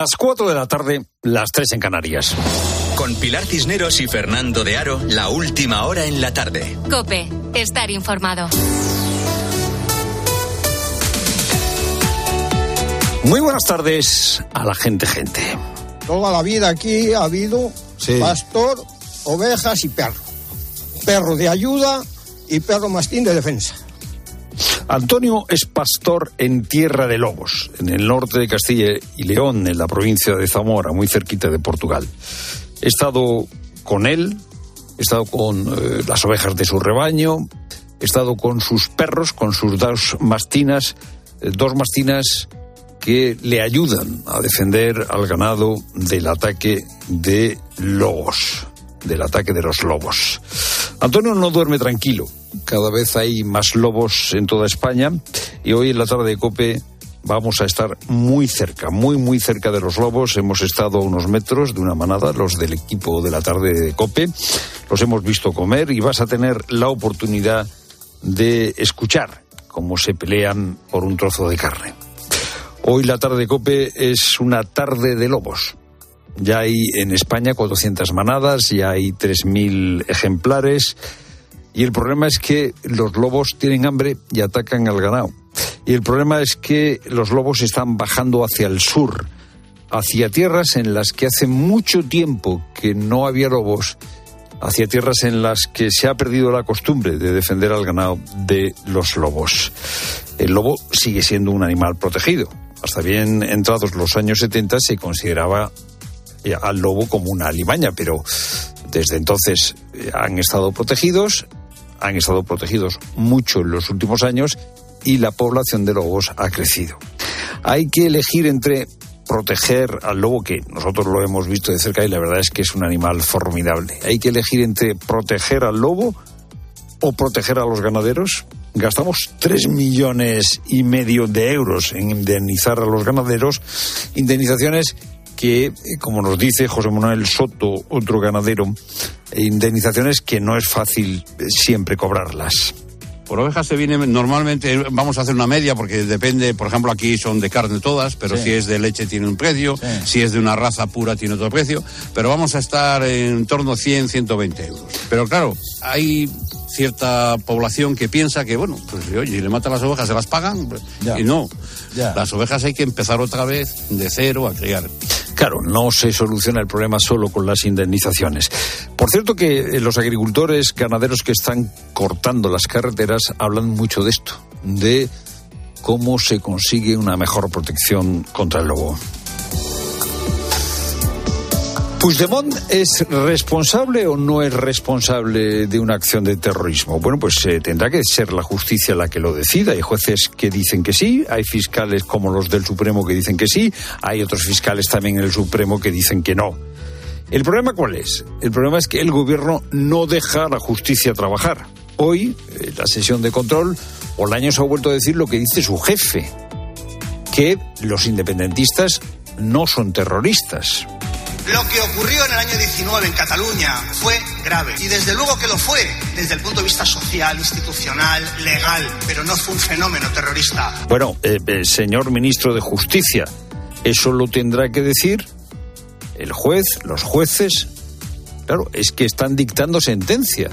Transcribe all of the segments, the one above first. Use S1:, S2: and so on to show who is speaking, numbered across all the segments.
S1: Las 4 de la tarde, las 3 en Canarias.
S2: Con Pilar Cisneros y Fernando de Aro, la última hora en la tarde.
S3: Cope, estar informado.
S1: Muy buenas tardes a la gente, gente.
S4: Toda la vida aquí ha habido
S1: Sí.
S4: pastor, ovejas y perro. Perro de ayuda y perro mastín de defensa.
S1: Antonio es pastor en Tierra de Lobos, en el norte de Castilla y León, en la provincia de Zamora, muy cerquita de Portugal. He estado con él, he estado con eh, las ovejas de su rebaño, he estado con sus perros, con sus dos mastinas, eh, dos mastinas que le ayudan a defender al ganado del ataque de lobos, del ataque de los lobos. Antonio no duerme tranquilo. Cada vez hay más lobos en toda España y hoy en la tarde de Cope vamos a estar muy cerca, muy muy cerca de los lobos. Hemos estado a unos metros de una manada, los del equipo de la tarde de Cope. Los hemos visto comer y vas a tener la oportunidad de escuchar cómo se pelean por un trozo de carne. Hoy la tarde de Cope es una tarde de lobos. Ya hay en España 400 manadas, ya hay 3.000 ejemplares. Y el problema es que los lobos tienen hambre y atacan al ganado. Y el problema es que los lobos están bajando hacia el sur, hacia tierras en las que hace mucho tiempo que no había lobos, hacia tierras en las que se ha perdido la costumbre de defender al ganado de los lobos. El lobo sigue siendo un animal protegido. Hasta bien entrados los años 70 se consideraba al lobo como una alimaña, pero desde entonces eh, han estado protegidos, han estado protegidos mucho en los últimos años y la población de lobos ha crecido. Hay que elegir entre proteger al lobo, que nosotros lo hemos visto de cerca y la verdad es que es un animal formidable. Hay que elegir entre proteger al lobo o proteger a los ganaderos. Gastamos 3 millones y medio de euros en indemnizar a los ganaderos, indemnizaciones que, eh, como nos dice José Manuel Soto, otro ganadero, eh, indemnizaciones que no es fácil eh, siempre cobrarlas.
S5: Por ovejas se viene normalmente, vamos a hacer una media porque depende, por ejemplo, aquí son de carne todas, pero si es de leche tiene un precio, si es de una raza pura tiene otro precio, pero vamos a estar en torno a 100, 120 euros. Pero claro, hay cierta población que piensa que, bueno, pues oye, si le matan las ovejas, se las pagan,
S4: Ya.
S5: y no.
S4: Ya.
S5: Las ovejas hay que empezar otra vez de cero a criar.
S1: Claro, no se soluciona el problema solo con las indemnizaciones. Por cierto que eh, los agricultores, ganaderos que están cortando las carreteras hablan mucho de esto, de cómo se consigue una mejor protección contra el lobo. ¿Puigdemont es responsable o no es responsable de una acción de terrorismo? Bueno, pues eh, tendrá que ser la justicia la que lo decida. Hay jueces que dicen que sí, hay fiscales como los del Supremo que dicen que sí, hay otros fiscales también en el Supremo que dicen que no. ¿El problema cuál es? El problema es que el gobierno no deja a la justicia trabajar. Hoy, en la sesión de control, Olaños ha vuelto a decir lo que dice su jefe, que los independentistas no son terroristas.
S6: Lo que ocurrió en el año 19 en Cataluña fue grave. Y desde luego que lo fue desde el punto de vista social, institucional, legal, pero no fue un fenómeno terrorista.
S1: Bueno, eh, eh, señor ministro de Justicia, eso lo tendrá que decir el juez, los jueces. Claro, es que están dictando sentencia.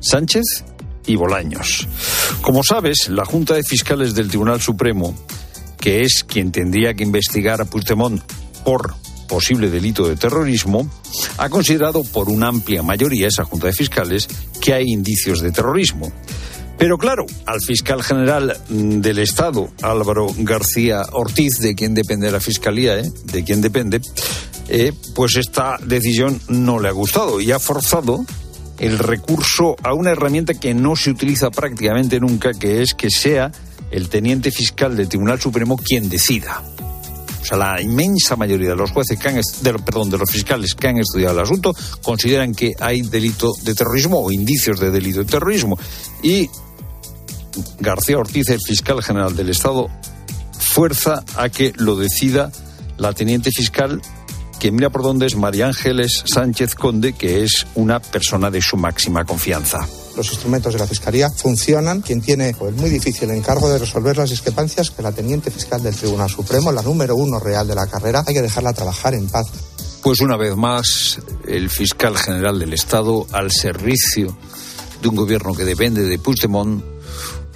S1: Sánchez y Bolaños. Como sabes, la Junta de Fiscales del Tribunal Supremo, que es quien tendría que investigar a Puigdemont por posible delito de terrorismo, ha considerado por una amplia mayoría esa Junta de Fiscales que hay indicios de terrorismo. Pero claro, al fiscal general mm, del Estado, Álvaro García Ortiz, de quien depende la Fiscalía, ¿eh? de quien depende, eh, pues esta decisión no le ha gustado y ha forzado el recurso a una herramienta que no se utiliza prácticamente nunca, que es que sea el teniente fiscal del Tribunal Supremo quien decida. Sea, la inmensa mayoría de los jueces que han, de, perdón, de los fiscales que han estudiado el asunto consideran que hay delito de terrorismo o indicios de delito de terrorismo. Y García Ortiz, el fiscal general del Estado, fuerza a que lo decida la teniente fiscal que mira por dónde es María Ángeles Sánchez Conde, que es una persona de su máxima confianza.
S7: Los instrumentos de la Fiscalía funcionan. Quien tiene pues, muy difícil el encargo de resolver las discrepancias, que la teniente fiscal del Tribunal Supremo, la número uno real de la carrera, hay que dejarla trabajar en paz.
S1: Pues una vez más, el fiscal general del Estado al servicio de un gobierno que depende de Puigdemont,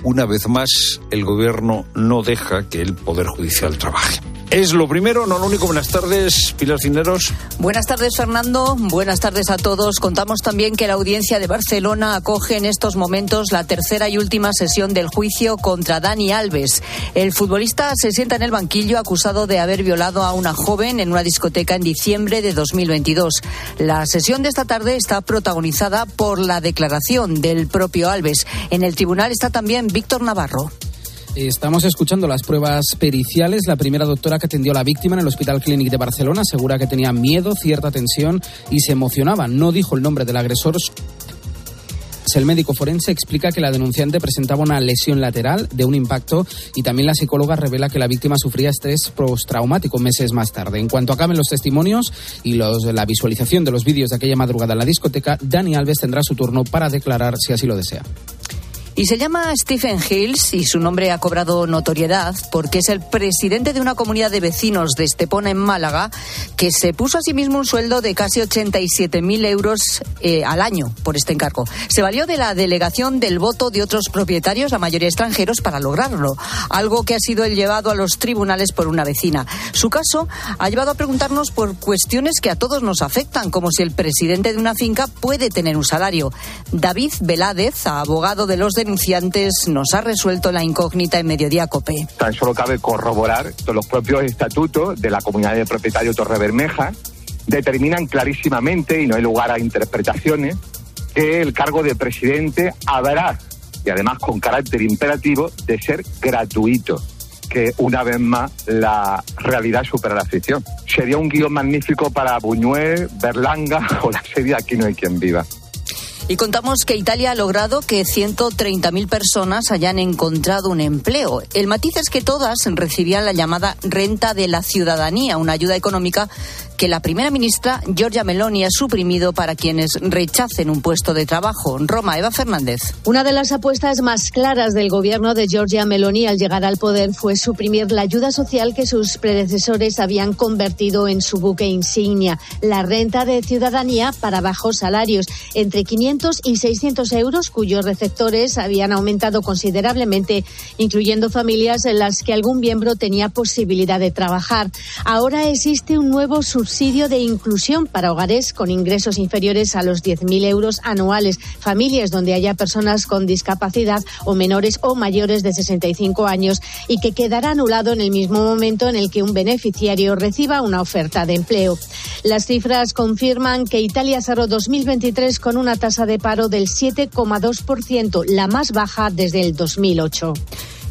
S1: una vez más el gobierno no deja que el Poder Judicial trabaje. Es lo primero, no lo único. Buenas tardes, Pilar Cineros.
S8: Buenas tardes, Fernando. Buenas tardes a todos. Contamos también que la audiencia de Barcelona acoge en estos momentos la tercera y última sesión del juicio contra Dani Alves. El futbolista se sienta en el banquillo acusado de haber violado a una joven en una discoteca en diciembre de 2022. La sesión de esta tarde está protagonizada por la declaración del propio Alves. En el tribunal está también Víctor Navarro.
S9: Estamos escuchando las pruebas periciales. La primera doctora que atendió a la víctima en el Hospital Clínic de Barcelona asegura que tenía miedo, cierta tensión y se emocionaba. No dijo el nombre del agresor. El médico forense explica que la denunciante presentaba una lesión lateral de un impacto y también la psicóloga revela que la víctima sufría estrés postraumático meses más tarde. En cuanto acaben los testimonios y los, la visualización de los vídeos de aquella madrugada en la discoteca, Dani Alves tendrá su turno para declarar si así lo desea.
S8: Y se llama Stephen Hills y su nombre ha cobrado notoriedad porque es el presidente de una comunidad de vecinos de Estepona en Málaga que se puso a sí mismo un sueldo de casi 87.000 euros eh, al año por este encargo. Se valió de la delegación del voto de otros propietarios, la mayoría extranjeros, para lograrlo, algo que ha sido el llevado a los tribunales por una vecina. Su caso ha llevado a preguntarnos por cuestiones que a todos nos afectan, como si el presidente de una finca puede tener un salario. David Veládez, abogado de los denunciantes nos ha resuelto la incógnita en Mediodía Cope.
S10: Tan solo cabe corroborar que los propios estatutos de la comunidad de propietarios Torre Bermeja determinan clarísimamente, y no hay lugar a interpretaciones, que el cargo de presidente habrá, y además con carácter imperativo, de ser gratuito que una vez más la realidad supera la ficción. Sería un guion magnífico para Buñuel, Berlanga o la serie Aquí no hay quien viva.
S8: Y contamos que Italia ha logrado que 130.000 personas hayan encontrado un empleo. El matiz es que todas recibían la llamada renta de la ciudadanía, una ayuda económica que la primera ministra Giorgia Meloni ha suprimido para quienes rechacen un puesto de trabajo. Roma, Eva Fernández.
S11: Una de las apuestas más claras del gobierno de Giorgia Meloni al llegar al poder fue suprimir la ayuda social que sus predecesores habían convertido en su buque insignia, la renta de ciudadanía para bajos salarios, entre 500 y 600 euros, cuyos receptores habían aumentado considerablemente, incluyendo familias en las que algún miembro tenía posibilidad de trabajar. Ahora existe un nuevo subsidio de inclusión para hogares con ingresos inferiores a los 10.000 euros anuales, familias donde haya personas con discapacidad o menores o mayores de 65 años y que quedará anulado en el mismo momento en el que un beneficiario reciba una oferta de empleo. Las cifras confirman que Italia cerró 2023 con una tasa de paro del 7,2%, la más baja desde el 2008.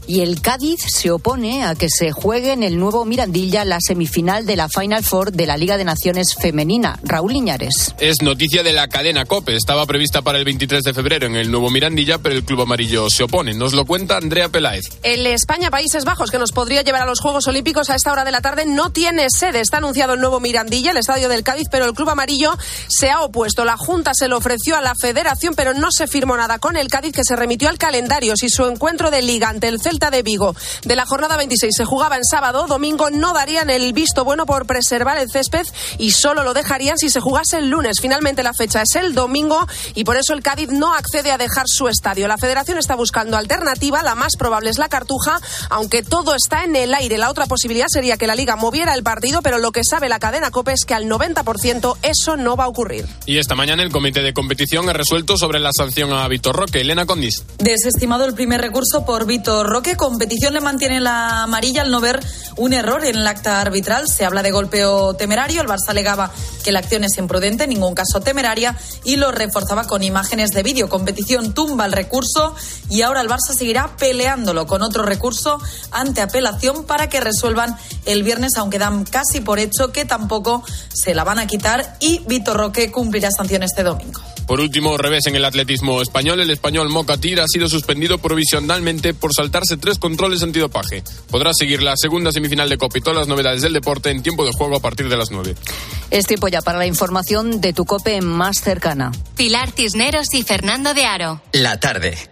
S8: Y el Cádiz se opone a que se juegue en el nuevo Mirandilla la semifinal de la Final Four de la Liga de Naciones Femenina. Raúl Liñares.
S12: Es noticia de la cadena COPE. Estaba prevista para el 23 de febrero en el nuevo Mirandilla, pero el Club Amarillo se opone. Nos lo cuenta Andrea Peláez.
S13: El España-Países Bajos, que nos podría llevar a los Juegos Olímpicos a esta hora de la tarde, no tiene sede. Está anunciado el nuevo Mirandilla, el estadio del Cádiz, pero el Club Amarillo se ha opuesto. La Junta se lo ofreció a la Federación, pero no se firmó nada con el Cádiz, que se remitió al calendario. Si su encuentro de Liga ante el Celta de Vigo de la jornada 26 se jugaba en sábado, domingo no darían el visto bueno por preservar el césped y solo lo dejarían si se jugase el lunes. Finalmente la fecha es el domingo y por eso el Cádiz no accede a dejar su estadio. La federación está buscando alternativa, la más probable es la Cartuja, aunque todo está en el aire. La otra posibilidad sería que la liga moviera el partido, pero lo que sabe la cadena COPE es que al 90% eso no va a ocurrir.
S12: Y esta mañana el comité de competición ha resuelto sobre la sanción a Víctor Roque. Elena Condis.
S14: Desestimado el primer recurso por Víctor Roque, competición le mantiene la amarilla al no ver un error en el acta arbitral. Se habla de golpeo temerario. El Barça alegaba que la acción es imprudente, en ningún caso temeraria, y lo reforzaba con imágenes de vídeo. Competición tumba el recurso y ahora el Barça seguirá peleándolo con otro recurso ante apelación para que resuelvan el viernes, aunque dan casi por hecho que tampoco se la van a quitar y Víctor Roque cumplirá sanción este domingo.
S12: Por último, revés en el atletismo español, el español Mocatir ha sido suspendido provisionalmente por saltarse tres controles antidopaje. Podrá seguir la segunda semifinal de Copa y todas las novedades del deporte en tiempo de juego a partir de las 9.
S15: Es tiempo ya para la información de tu COPE más cercana.
S3: Pilar Cisneros y Fernando de Aro.
S2: La tarde.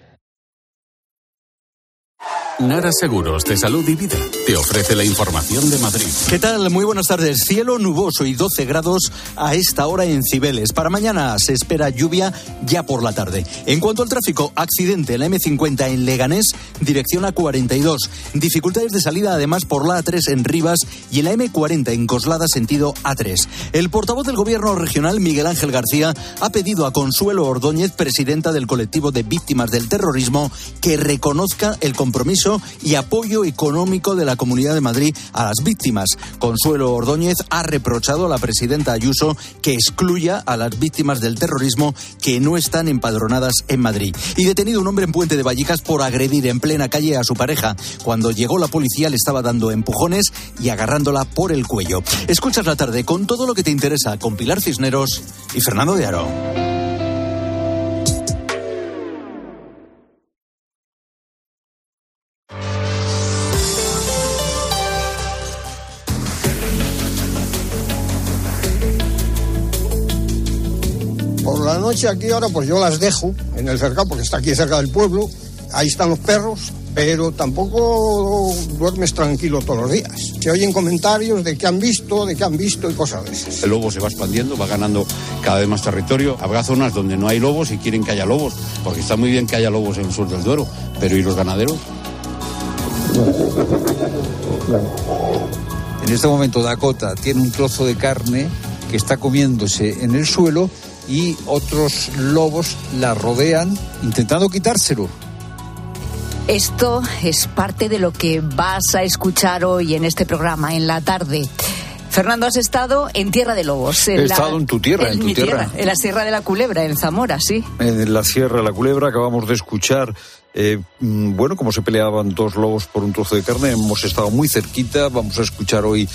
S16: Nara Seguros de Salud y Vida te ofrece la información de Madrid.
S17: ¿Qué tal? Muy buenas tardes. Cielo nuboso y 12 grados a esta hora en Cibeles. Para mañana se espera lluvia ya por la tarde. En cuanto al tráfico, accidente en la M50 en Leganés, dirección a 42. Dificultades de salida además por la A3 en Rivas y en la M40 en Coslada sentido A3. El portavoz del gobierno regional, Miguel Ángel García, ha pedido a Consuelo Ordóñez, presidenta del colectivo de víctimas del terrorismo, que reconozca el compromiso y apoyo económico de la Comunidad de Madrid a las víctimas. Consuelo Ordóñez ha reprochado a la presidenta Ayuso que excluya a las víctimas del terrorismo que no están empadronadas en Madrid. Y detenido un hombre en Puente de Vallecas por agredir en plena calle a su pareja. Cuando llegó la policía le estaba dando empujones y agarrándola por el cuello. Escuchas la tarde con todo lo que te interesa con Pilar Cisneros y Fernando de Aro.
S4: Noche aquí ahora pues yo las dejo en el cercado porque está aquí cerca del pueblo, ahí están los perros, pero tampoco duermes tranquilo todos los días. Se oyen comentarios de qué han visto, de qué han visto y cosas de esas.
S5: El lobo se va expandiendo, va ganando cada vez más territorio. Habrá zonas donde no hay lobos y quieren que haya lobos, porque está muy bien que haya lobos en el sur del Duero, pero ¿y los ganaderos?
S1: En este momento Dakota tiene un trozo de carne que está comiéndose en el suelo y otros lobos la rodean intentando quitárselo.
S15: Esto es parte de lo que vas a escuchar hoy en este programa, en la tarde. Fernando, has estado en Tierra de Lobos.
S1: He estado en tu tierra, en, tu tierra.
S15: En la Sierra de la Culebra, en Zamora, sí.
S1: En la Sierra de la Culebra acabamos de escuchar eh, mm, bueno, como se peleaban dos lobos por un trozo de carne, hemos estado muy cerquita. Vamos a escuchar hoy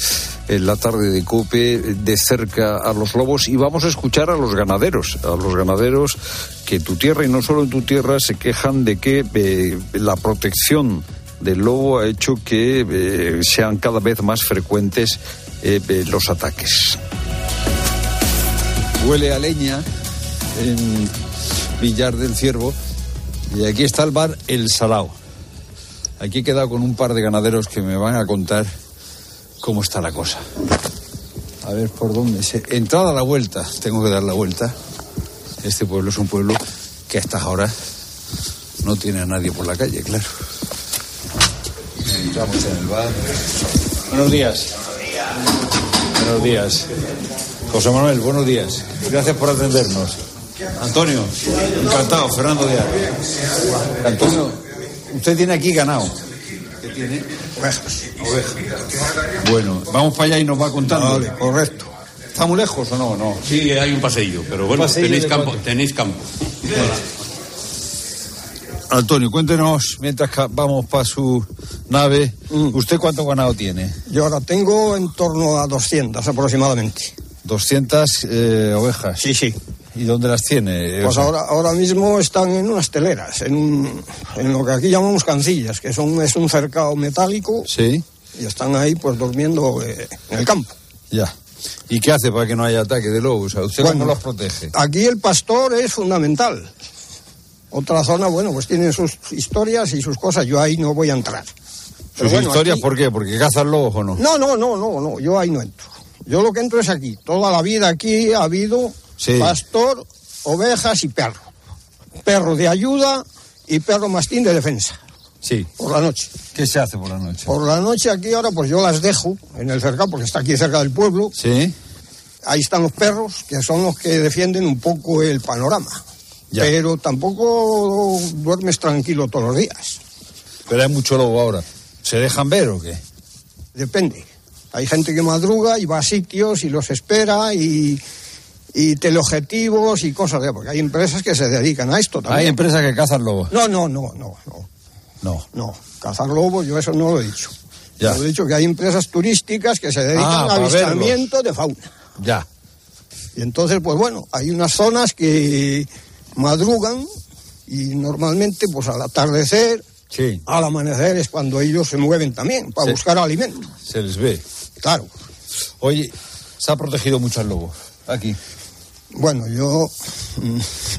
S1: en la tarde de Cope de cerca a los lobos y vamos a escuchar a los ganaderos, a los ganaderos que tu tierra y no solo en tu tierra se quejan de que eh, la protección del lobo ha hecho que eh, sean cada vez más frecuentes los ataques. Huele a leña en Villar del Ciervo y aquí está el bar El Salao. Aquí he quedado con un par de ganaderos que me van a contar cómo está la cosa. A ver por dónde se. Entrada a la vuelta, tengo que dar la vuelta. Este pueblo es un pueblo que a estas horas no tiene a nadie por la calle, claro. Entramos en el bar. Buenos días. Buenos días. José Manuel, buenos días. Gracias por atendernos. Antonio, encantado, Fernando Díaz. Antonio, usted tiene aquí ganado. ¿Qué tiene?
S4: Ovejas.
S1: Ovejas. Bueno, vamos para allá y nos va contando.
S4: Vale, correcto.
S1: ¿Está muy lejos o no? no?
S5: Sí, hay un paseillo, pero bueno, tenéis, campo, tenéis campo.
S1: Antonio, cuéntenos, mientras vamos para su nave, mm. ¿usted cuánto ganado tiene?
S4: Yo ahora tengo en torno a 200 aproximadamente.
S1: 200 eh, ovejas.
S4: Sí, sí.
S1: ¿Y dónde las tiene?
S4: Pues ahora, ahora mismo están en unas teleras, en, en, lo que aquí llamamos cancillas, que son, es un cercado metálico.
S1: Sí.
S4: Y están ahí pues durmiendo eh, en el campo.
S1: Ya. ¿Y qué hace para que no haya ataque de lobos? ¿Usted cómo los protege?
S4: Aquí el pastor es fundamental. Otra zona, bueno, pues tienen sus historias y sus cosas. Yo ahí no voy a entrar.
S1: ¿Sus historias por qué? ¿Porque cazan lobos o no?
S4: No, no, no, no, no. Yo ahí no entro. Yo lo que entro es aquí. Toda la vida aquí ha habido pastor, ovejas y perro. Perro de ayuda y perro mastín de defensa.
S1: Sí.
S4: Por la noche.
S1: ¿Qué se hace por la noche?
S4: Por la noche aquí ahora pues yo las dejo en el cercado porque está aquí cerca del pueblo.
S1: Sí.
S4: Ahí están los perros que son los que defienden un poco el panorama. Pero tampoco duermes tranquilo todos los días.
S1: Pero hay mucho lobo ahora. ¿Se dejan ver o qué?
S4: Depende. Hay gente que madruga y va a sitios y los espera y, y teleobjetivos y cosas de porque hay empresas que se dedican a esto también.
S1: Hay empresas que cazan lobos.
S4: No, no, no, no, no.
S1: No.
S4: No, cazar lobos yo eso no lo he dicho. Ya. he dicho que hay empresas turísticas que se dedican ah, a avistamiento de fauna.
S1: Ya.
S4: Y entonces, pues bueno, hay unas zonas que madrugan y normalmente, pues al atardecer,
S1: Sí.
S4: al amanecer es cuando ellos se mueven también para buscar alimento.
S1: Se les ve.
S4: Claro.
S1: Oye, se ha protegido mucho al lobo. Aquí.
S4: Bueno, yo, mm,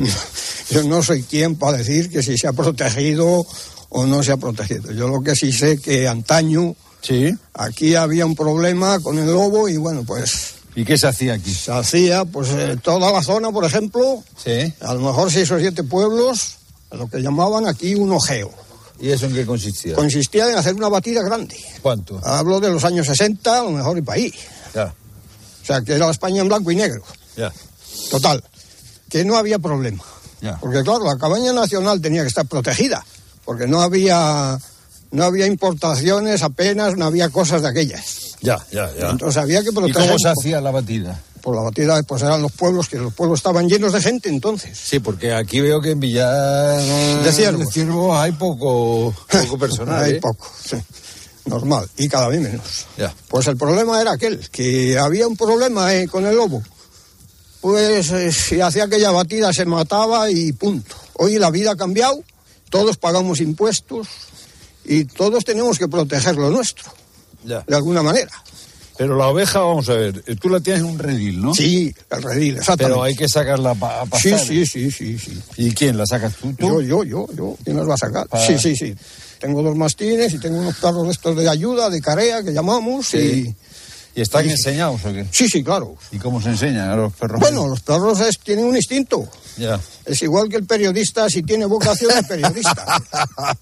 S4: yo no soy quien para decir que si se ha protegido o no se ha protegido. Yo lo que sí sé que antaño
S1: Sí.
S4: aquí había un problema con el lobo y bueno, pues
S1: ¿Y qué se hacía aquí?
S4: se hacía, pues eh, toda la zona, por ejemplo,
S1: Sí.
S4: a lo mejor seis o siete pueblos, lo que llamaban aquí un ojeo.
S1: ¿Y eso en qué consistía?
S4: Consistía en hacer una batida grande.
S1: ¿Cuánto?
S4: Hablo de los años 60, a lo mejor y país.
S1: Ya,
S4: O sea, que era España en blanco y negro.
S1: ya,
S4: Total, que no había problema.
S1: ya.
S4: Porque claro, la cabaña nacional tenía que estar protegida, porque no había, no había importaciones apenas, no había cosas de aquellas.
S1: Ya, ya, ya.
S4: Entonces había que
S1: ¿Y
S4: proteger.
S1: cómo se hacía la batida?
S4: Por la batida, pues eran los pueblos, que los pueblos estaban llenos de gente entonces.
S1: Sí, porque aquí veo que en Villar
S4: De Ciervos.
S1: de Ciervos hay poco, poco personal.
S4: Hay
S1: ¿eh?
S4: poco, sí. Normal, y cada vez menos. Pues el problema era aquel, que había un problema eh, con el lobo. Pues eh, si hacía aquella batida se mataba y punto. Hoy la vida ha cambiado, todos pagamos impuestos y todos tenemos que proteger lo nuestro,
S1: Ya.
S4: de alguna manera.
S1: Pero la oveja, vamos a ver, tú la tienes en un redil, ¿no?
S4: Sí, el redil, exactamente.
S1: Pero hay que sacarla a
S4: Sí,
S1: pastar.
S4: sí, sí, sí, sí.
S1: ¿Y quién la sacas tú? ¿Tú?
S4: Yo, yo, yo, yo. ¿Quién las va a sacar? Sí, sí, sí. Tengo dos mastines y tengo unos perros estos de ayuda, de carea, que llamamos.
S1: Sí. ¿Y están
S4: y-
S1: enseñados o qué?
S4: Sí, sí, claro.
S1: ¿Y cómo se enseñan a los perros?
S4: Bueno, los perros es- tienen un instinto.
S1: Ya.
S4: Es igual que el periodista si tiene vocación de periodista.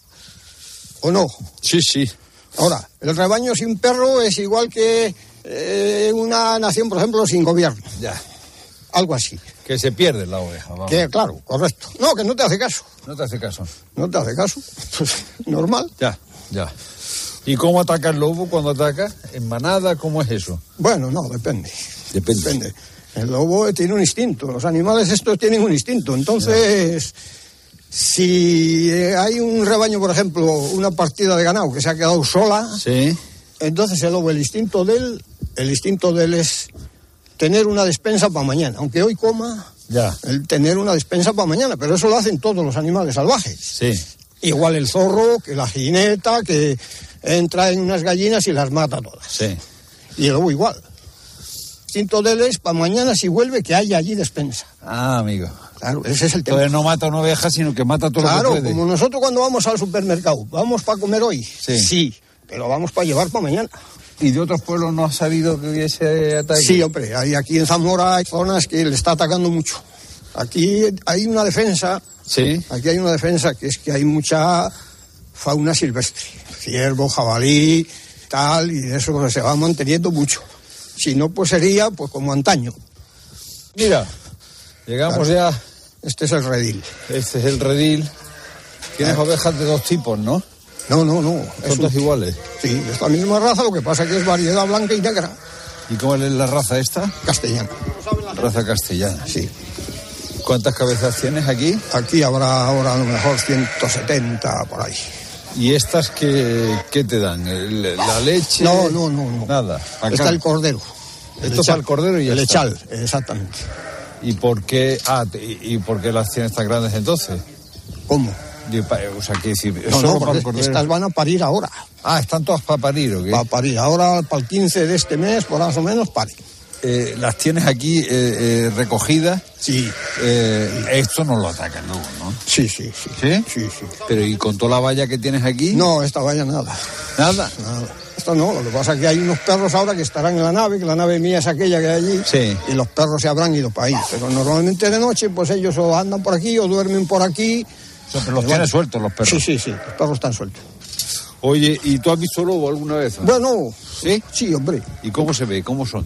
S4: ¿O no?
S1: Sí, sí.
S4: Ahora, el rebaño sin perro es igual que eh, una nación, por ejemplo, sin gobierno.
S1: Ya.
S4: Algo así.
S1: Que se pierde la oveja, vamos.
S4: Que, claro, correcto. No, que no te hace caso.
S1: No te hace caso.
S4: No te hace caso. Pues, normal.
S1: Ya, ya. ¿Y cómo ataca el lobo cuando ataca? ¿En manada? ¿Cómo es eso?
S4: Bueno, no, depende.
S1: Depende.
S4: Depende. El lobo tiene un instinto. Los animales estos tienen un instinto. Entonces, si hay un rebaño, por ejemplo, una partida de ganado que se ha quedado sola,
S1: Sí.
S4: entonces el lobo, el instinto de él, el instinto de él es tener una despensa para mañana. Aunque hoy coma,
S1: Ya.
S4: el tener una despensa para mañana. Pero eso lo hacen todos los animales salvajes.
S1: Sí.
S4: Igual el zorro, que la jineta, que entra en unas gallinas y las mata todas.
S1: Sí.
S4: Y el lobo igual. El instinto de él es para mañana si vuelve que haya allí despensa.
S1: Ah, amigo.
S4: Claro, ese es el tema.
S1: Entonces no mata una oveja, sino que mata todo
S4: Claro,
S1: lo que puede.
S4: como nosotros cuando vamos al supermercado, ¿vamos para comer hoy?
S1: Sí.
S4: pero vamos para llevar para mañana.
S1: ¿Y de otros pueblos no has sabido que hubiese ataque?
S4: Sí, hombre, hay aquí en Zamora hay zonas que le está atacando mucho. Aquí hay una defensa,
S1: Sí.
S4: aquí hay una defensa que es que hay mucha fauna silvestre, ciervo, jabalí, tal, y eso se va manteniendo mucho. Si no, pues sería pues como antaño.
S1: Mira, llegamos
S4: Claro.
S1: ya.
S4: Este es el redil.
S1: Este es el redil. Tienes ovejas de dos tipos, ¿no?
S4: No, no, no.
S1: Son todas iguales.
S4: Sí, es la misma raza, lo que pasa que es variedad blanca y negra.
S1: ¿Y cómo es la raza esta?
S4: Castellana.
S1: Raza castellana.
S4: Sí.
S1: ¿Cuántas cabezas tienes aquí?
S4: Aquí habrá ahora a lo mejor 170 por ahí.
S1: ¿Y estas qué, qué te dan? ¿El- ¿La leche?
S4: No, no, no, no.
S1: Nada. Acá.
S4: Está el cordero.
S1: Esto es al cordero y
S4: el
S1: está.
S4: echal, exactamente.
S1: ¿Y por qué? Ah, te- ¿y por qué las tienes tan grandes entonces?
S4: ¿Cómo?
S1: O sea, ¿qué decir?
S4: No,
S1: ¿Solo
S4: no,
S1: para
S4: porque estas van a parir ahora.
S1: Ah, están todas para parir, ¿o qué?
S4: Va a parir. Ahora, para el 15 de este mes, por más o menos, pare.
S1: Eh, las tienes aquí eh, eh, recogidas.
S4: Sí.
S1: Eh, esto no lo ataca el lobo, ¿no?
S4: Sí, sí, sí.
S1: ¿Sí?
S4: Sí, sí.
S1: Pero ¿y con toda la valla que tienes aquí?
S4: No, esta vaya nada.
S1: Nada.
S4: Nada. Esto no, lo que pasa es que hay unos perros ahora que estarán en la nave, que la nave mía es aquella que hay allí,
S1: Sí.
S4: y los perros se habrán ido para ahí. Pero normalmente de noche, pues ellos o andan por aquí o duermen por aquí.
S1: O sea, pero los tienes sueltos los perros.
S4: Sí, sí, sí, los perros están sueltos.
S1: Oye, ¿y tú has visto lobo alguna vez? no?
S4: Bueno,
S1: ¿Sí?
S4: sí, hombre.
S1: ¿Y cómo se ve? ¿Cómo son?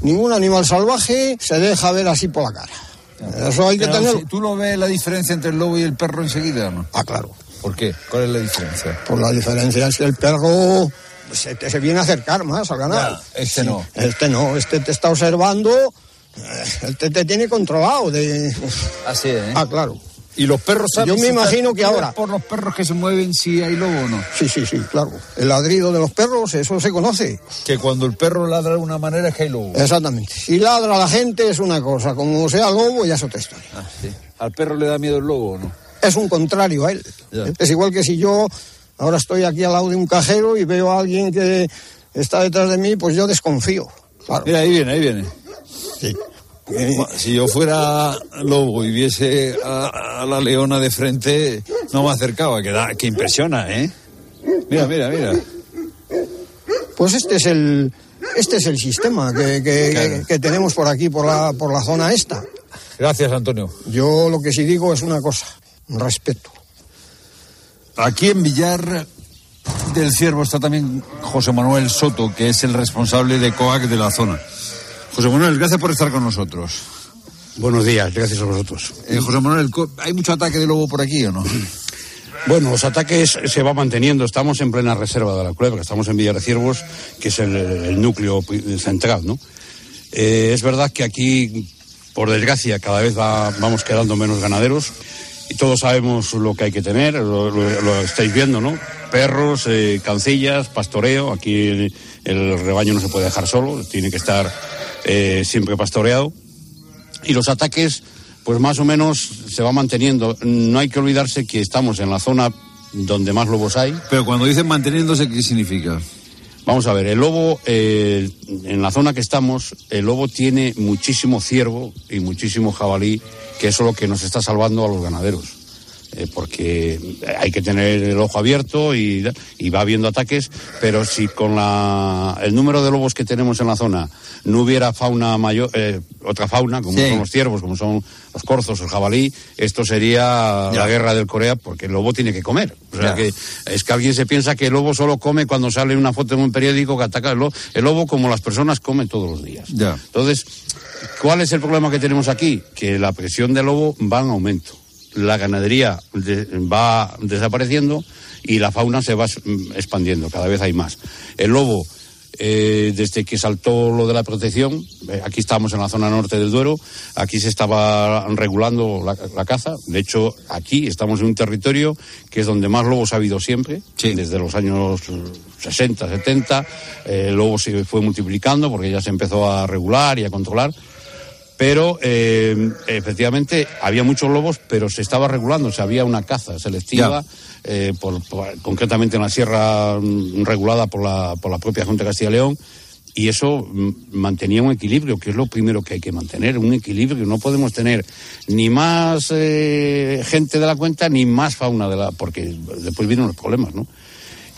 S4: Ningún animal salvaje se deja ver así por la cara. Eso hay que
S1: Pero
S4: tenerlo.
S1: si ¿Tú lo ves la diferencia entre el lobo y el perro enseguida o no?
S4: Ah, claro.
S1: ¿Por qué? ¿Cuál es la diferencia?
S4: Pues la diferencia es que el perro se, viene a acercar más al ganado.
S1: Ya, este no.
S4: Este no, este te está observando, eh, este te tiene controlado. De...
S1: Así, ¿eh?
S4: Ah, claro.
S1: ¿Y los perros saben
S4: Yo me imagino que ahora-
S1: por los perros que se mueven si hay lobo o no?
S4: Sí, sí, sí, claro. El ladrido de los perros, eso se conoce.
S1: Que cuando el perro ladra de una manera es que hay lobo.
S4: Exactamente. Si ladra la gente es una cosa, como sea lobo ya es otra historia.
S1: Ah, sí. ¿Al perro le da miedo el lobo o no?
S4: Es un contrario a él.
S1: Ya.
S4: Es igual que si yo ahora estoy aquí al lado de un cajero y veo a alguien que está detrás de mí, pues yo desconfío. Claro.
S1: Mira, ahí viene, ahí viene.
S4: Sí.
S1: Si yo fuera lobo y viese a, a la leona de frente, no me acercaba, que, da, que impresiona, ¿eh? Mira, mira, mira.
S4: Pues este es el este es el sistema que, que-
S1: Claro.
S4: que- que tenemos por aquí, por la, por la zona esta.
S1: Gracias, Antonio.
S4: Yo lo que sí digo es una cosa, respeto.
S1: Aquí en Villar del Ciervo está también José Manuel Soto, que es el responsable de COAC de la zona. José Manuel, gracias por estar con nosotros.
S5: Buenos días, gracias a vosotros.
S1: Eh, José Manuel, ¿hay mucho ataque de lobo por aquí o no?
S5: Bueno, los ataques se va manteniendo. Estamos en plena reserva de la culebra. Estamos en Villar de Ciervos, que es el, el núcleo central, ¿no? Eh, es verdad que aquí, por desgracia, cada vez va- vamos quedando menos ganaderos y todos sabemos lo que hay que tener. Lo, estáis viendo, ¿no? Perros, eh, cancillas, pastoreo. Aquí el, el rebaño no se puede dejar solo, tiene que estar eh, siempre pastoreado. Y los ataques, pues más o menos se va manteniendo. No hay que olvidarse que estamos en la zona donde más lobos hay.
S1: Pero cuando dicen manteniéndose, ¿qué significa?
S5: Vamos a ver, el lobo, eh, en la zona que estamos, el lobo tiene muchísimo ciervo y muchísimo jabalí, que eso es lo que nos está salvando a los ganaderos. Eh, porque hay que tener el ojo abierto y, y va habiendo ataques, pero si con la, el número de lobos que tenemos en la zona no hubiera fauna mayor, eh, otra fauna, como
S1: Sí.
S5: son los ciervos, como son los corzos, el jabalí, esto sería
S1: Ya.
S5: la guerra del Corea, porque el lobo tiene que comer. O sea
S1: Ya.
S5: que es que alguien se piensa que el lobo solo come cuando sale una foto en un periódico que ataca el lobo. El lobo, como las personas, come todos los días.
S1: Ya.
S5: Entonces, ¿cuál es el problema que tenemos aquí? Que la presión del lobo va en aumento. La ganadería de- va desapareciendo y la fauna se va mm, expandiendo, cada vez hay más. El lobo, eh, desde que saltó lo de la protección, eh, aquí estamos en la zona norte del Duero, aquí se estaba regulando la, la caza. De hecho, aquí estamos en un territorio que es donde más lobos ha habido siempre, desde los años 60, 70. eh, el lobo se fue multiplicando porque ya se empezó a regular y a controlar pero eh, efectivamente había muchos lobos, pero se estaba regulando, o sea, había una caza selectiva, eh, por- por- concretamente en la sierra mm, regulada por la, por la propia Junta de Castilla y León, y eso mm, mantenía un equilibrio, que es lo primero que hay que mantener, un equilibrio. No podemos tener ni más eh, gente de la cuenta ni más fauna de la, porque después vienen los problemas, ¿no?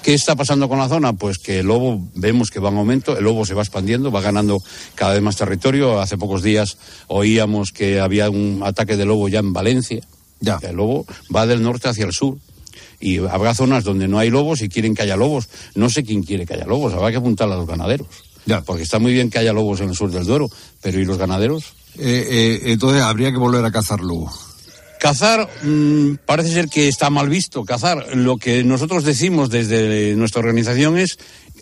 S5: ¿Qué está pasando con la zona? Pues que el lobo vemos que va en aumento, el lobo se va expandiendo, va ganando cada vez más territorio. Hace pocos días oíamos que había un ataque de lobo ya en Valencia.
S1: Ya.
S5: El lobo va del norte hacia el sur. Y habrá zonas donde no hay lobos y quieren que haya lobos. No sé quién quiere que haya lobos, habrá que apuntar a los ganaderos.
S1: Ya.
S5: Porque está muy bien que haya lobos en el sur del Duero, pero ¿y los ganaderos?
S1: Eh, eh, entonces habría que volver a cazar lobo.
S5: Cazar mm, parece ser que está mal visto. Cazar, lo que nosotros decimos desde nuestra organización es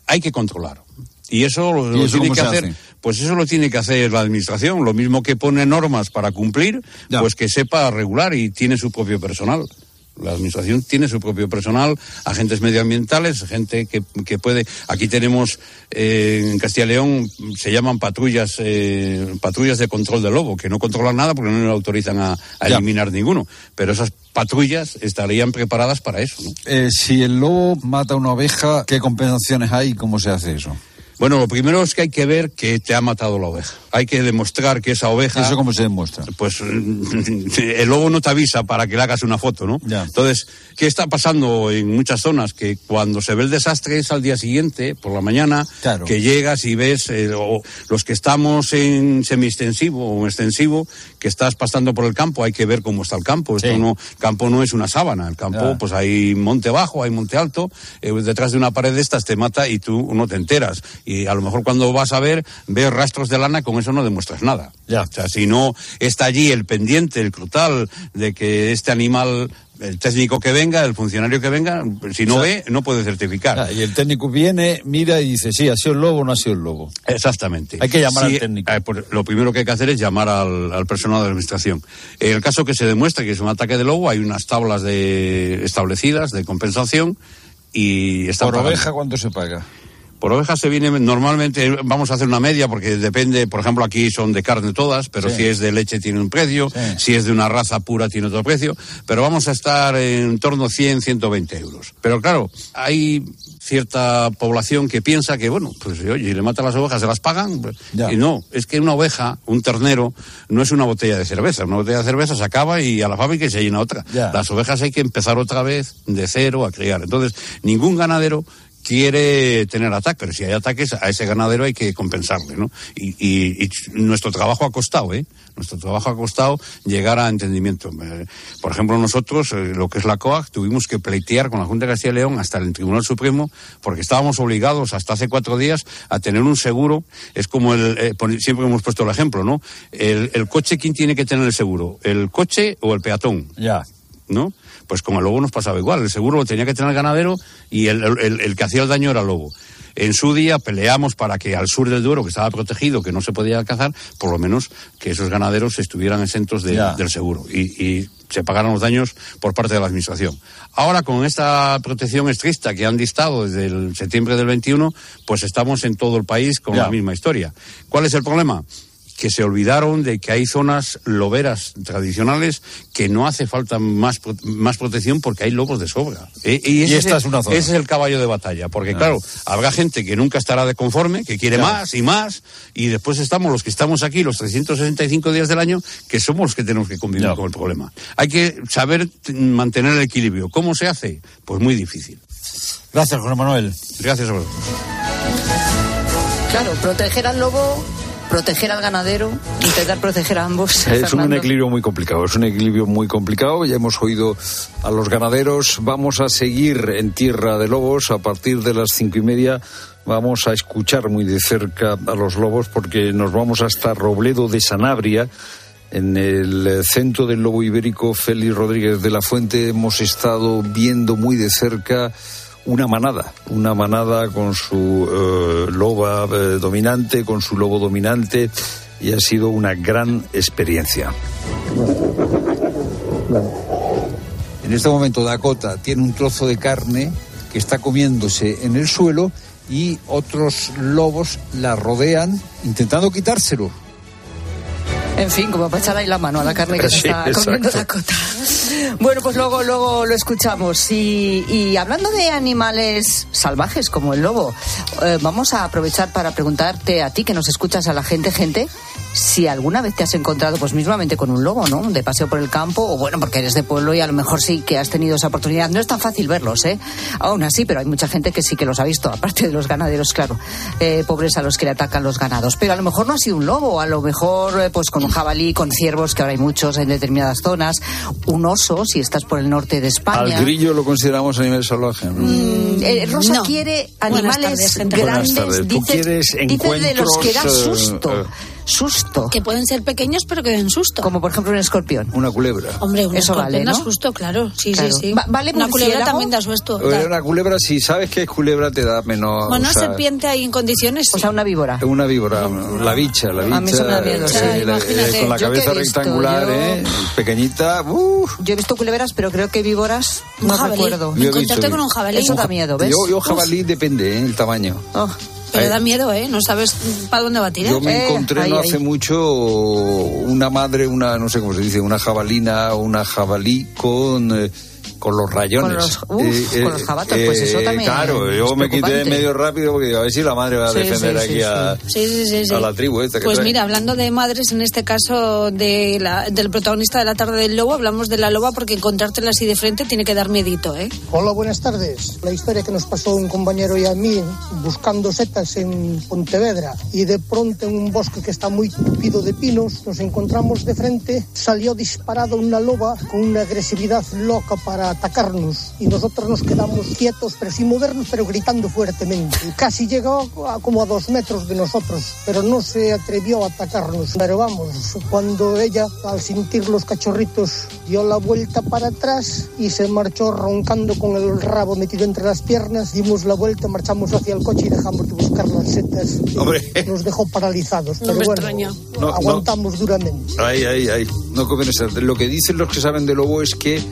S5: hay que controlar. Y eso lo,
S1: ¿Y
S5: lo
S1: eso
S5: tiene que hacer.
S1: hace?
S5: Pues eso lo tiene que hacer la administración. Lo mismo que pone normas para cumplir,
S1: Ya.
S5: pues que sepa regular y tiene su propio personal. La administración tiene su propio personal, agentes medioambientales, gente que, que puede. Aquí tenemos eh, en Castilla y León se llaman patrullas eh, patrullas de control del lobo, que no controlan nada porque no le autorizan a, eliminar ninguno. Pero esas patrullas estarían preparadas para eso. ¿no?
S1: Eh, si el lobo mata una oveja, ¿qué compensaciones hay y cómo se hace eso?
S5: Bueno, lo primero es que hay que ver que te ha matado la oveja. Hay que demostrar que esa oveja.
S1: ¿Eso cómo se demuestra?
S5: Pues el lobo no te avisa para que le hagas una foto, ¿no?
S1: Ya.
S5: Entonces, ¿qué está pasando en muchas zonas? Que cuando se ve el desastre es al día siguiente, por la mañana,
S1: Claro.
S5: que llegas y ves eh, o los que estamos en semi-extensivo o extensivo, que estás pasando por el campo, hay que ver cómo está el campo. Esto no, el campo no es una sábana, el campo,
S1: Ya.
S5: pues hay monte bajo, hay monte alto, eh, detrás de una pared de estas te mata y tú no te enteras. Y a lo mejor cuando vas a ver, ves rastros de lana, con eso no demuestras nada.
S1: Ya.
S5: O sea, si no está allí el pendiente, el crutal, de que este animal el técnico que venga, el funcionario que venga, si no ve, no puede certificar.
S1: Ah, y el técnico viene, mira y dice, sí, ha sido el lobo o no ha sido el lobo.
S5: Exactamente.
S1: Hay que llamar
S5: Sí,
S1: al técnico.
S5: eh, pues, lo primero que hay que hacer es llamar al, al personal de administración. En el caso que se demuestre que es un ataque de lobo, hay unas tablas de, establecidas de compensación y están
S1: Por
S5: pagando.
S1: oveja, ¿cuánto se paga?
S5: Por oveja se viene normalmente, vamos a hacer una media porque depende, por ejemplo, aquí son de carne todas, pero
S1: Sí.
S5: si es de leche tiene un precio,
S1: Sí.
S5: si es de una raza pura tiene otro precio, pero vamos a estar en torno a 100, 120 euros. Pero claro, hay cierta población que piensa que, bueno, pues oye, le matan las ovejas, se las pagan.
S1: Ya.
S5: Y no, es que una oveja, un ternero, no es una botella de cerveza. Una botella de cerveza se acaba y a la fábrica y se llena otra.
S1: Ya.
S5: Las ovejas hay que empezar otra vez de cero a criar. Entonces, ningún ganadero quiere tener ataques, pero si hay ataques a ese ganadero hay que compensarle, ¿no? Y, y- y nuestro trabajo ha costado, ¿eh? Nuestro trabajo ha costado llegar a entendimiento. Eh, Por ejemplo, nosotros, eh, lo que es la COAC, tuvimos que pleitear con la Junta de Castilla y León hasta el Tribunal Supremo porque estábamos obligados hasta hace cuatro días a tener un seguro. Es como el, eh, siempre hemos puesto el ejemplo, ¿no? El, el coche, ¿quién tiene que tener el seguro? ¿El coche o el peatón?
S1: Ya.
S5: ¿No? Pues con el lobo nos pasaba igual. El seguro lo tenía que tener el ganadero y el, el- el que hacía el daño era el lobo. En su día peleamos para que al sur del Duero, que estaba protegido, que no se podía cazar, por lo menos que esos ganaderos estuvieran exentos de- del seguro y, y se pagaran los daños por parte de la Administración. Ahora, con esta protección estricta que han dictado desde el septiembre del 21, pues estamos en todo el país con
S1: Ya.
S5: la misma historia. ¿Cuál es el problema? Que se olvidaron de que hay zonas loberas tradicionales que no hace falta más, más protección porque hay lobos de sobra. Eh,
S1: Y
S5: ese
S1: esta
S5: es,
S1: es una zona.
S5: Ese es el caballo de batalla, porque
S1: Ah.
S5: claro, habrá gente que nunca estará de conforme, que quiere más y más, y después estamos los que estamos aquí los 365 días del año, que somos los que tenemos que convivir con el problema. Hay que saber mantener el equilibrio. ¿Cómo se hace? Pues muy difícil.
S1: Gracias, José Manuel.
S5: Gracias a vosotros.
S8: Claro, proteger al lobo, proteger al ganadero, intentar proteger a ambos.
S1: Es un equilibrio muy complicado, es un equilibrio muy complicado. Ya hemos oído a los ganaderos. Vamos a seguir en Tierra de Lobos a partir de las cinco y media. Vamos a escuchar muy de cerca a los lobos porque nos vamos hasta Robledo de Sanabria. En el centro del lobo ibérico, Félix Rodríguez de la Fuente, hemos estado viendo muy de cerca una manada, una manada con su eh, loba eh, dominante, con su lobo dominante, y ha sido una gran experiencia. En este momento Dakota tiene un trozo de carne que está comiéndose en el suelo y otros lobos la rodean intentando quitárselo.
S8: En fin, como para echar ahí la mano a la carne que se está
S1: exacto.
S8: comiendo Dakota. Bueno, pues luego, luego lo escuchamos. Y, y hablando de animales salvajes como el lobo, eh, vamos a aprovechar para preguntarte a ti que nos escuchas a la gente, gente, si alguna vez te has encontrado pues mismamente con un lobo, ¿no? De paseo por el campo, o bueno, porque eres de pueblo y a lo mejor sí que has tenido esa oportunidad. No es tan fácil verlos, ¿eh? Aún así, pero hay mucha gente que sí que los ha visto, aparte de los ganaderos, claro. Eh, pobres a los que le atacan los ganados. Pero a lo mejor no ha sido un lobo, a lo mejor eh, pues con un jabalí, con ciervos, que ahora hay muchos en determinadas zonas, un oso, si estás por el norte de
S1: Al
S8: España.
S1: grillo lo consideramos animal salvaje. ¿no?
S8: Mm, eh, Rosa
S18: No.
S8: quiere animales
S18: tardes,
S8: grandes.
S1: Buenas tardes. Tú
S8: dice-
S1: quieres
S8: dice de los que
S1: encuentros,
S8: susto.
S1: Eh,
S8: Susto.
S18: Que pueden ser pequeños, pero que den susto.
S8: Como por ejemplo un escorpión.
S1: Una culebra.
S18: Hombre, un
S8: Eso vale,
S18: escorpión da
S8: ¿no?
S18: susto, claro. Sí,
S8: Claro.
S18: sí, sí.
S8: Va- ¿vale
S18: Una culebra también da susto.
S1: Eh,
S18: da-
S1: Una culebra, si sabes que es culebra, te da menos.
S18: Bueno,
S1: o sea,
S18: serpiente ahí en condiciones.
S8: O sea, una víbora.
S1: Una víbora, la bicha, la bicha.
S8: A mí eso me da miedo,
S1: sí,
S18: Imagínate.
S1: con la cabeza rectangular,
S8: yo-
S1: ¿eh? Pequeñita. uf.
S8: Yo he visto culebras, pero creo que víboras
S18: Un
S8: no
S18: jabalí.
S8: recuerdo.
S1: Yo he
S18: Encontrarte con un jabalí.
S8: Eso da miedo, ¿ves?
S1: Yo, yo jabalí depende, ¿eh? El tamaño.
S8: Oh,
S18: Pero da miedo, ¿eh? No sabes para dónde va a tirar.
S1: Yo me
S8: Eh,
S1: encontré
S8: ahí,
S1: no
S8: ahí.
S1: hace mucho una madre, una, no sé cómo se dice, una jabalina, una jabalí con, eh, con los rayones.
S8: Con los- uf, con los jabatos, pues eso también
S1: Claro, yo me quité de medio rápido porque digo, a ver si la madre va a
S8: Sí,
S1: defender
S8: sí,
S1: aquí
S8: sí,
S1: a,
S18: Sí, sí, sí, sí.
S1: a la tribu esta que
S18: Pues
S1: trae.
S18: mira, hablando de madres, en este caso de la- del protagonista de la tarde del lobo, hablamos de la loba porque encontrártela así de frente tiene que dar miedito, ¿eh?
S19: Hola, buenas tardes. La historia que nos pasó un compañero y a mí buscando setas en Pontevedra y de pronto en un bosque que está muy tupido de pinos nos encontramos de frente, salió disparada una loba con una agresividad loca para para atacarnos y nosotros nos quedamos quietos, pero sin movernos, pero gritando fuertemente. Casi llegó a como a dos metros de nosotros, pero no se atrevió a atacarnos. Pero vamos, cuando ella, al sentir los cachorritos, dio la vuelta para atrás y se marchó roncando con el rabo metido entre las piernas, dimos la vuelta, marchamos hacia el coche y dejamos de buscar las setas.
S1: Hombre.
S19: Nos dejó paralizados,
S18: No
S19: pero
S18: me
S19: bueno,
S18: extraña.
S1: No, no.
S19: aguantamos duramente.
S1: Ay, ay, ay. No comen esas. Lo que dicen los que saben de lobo es que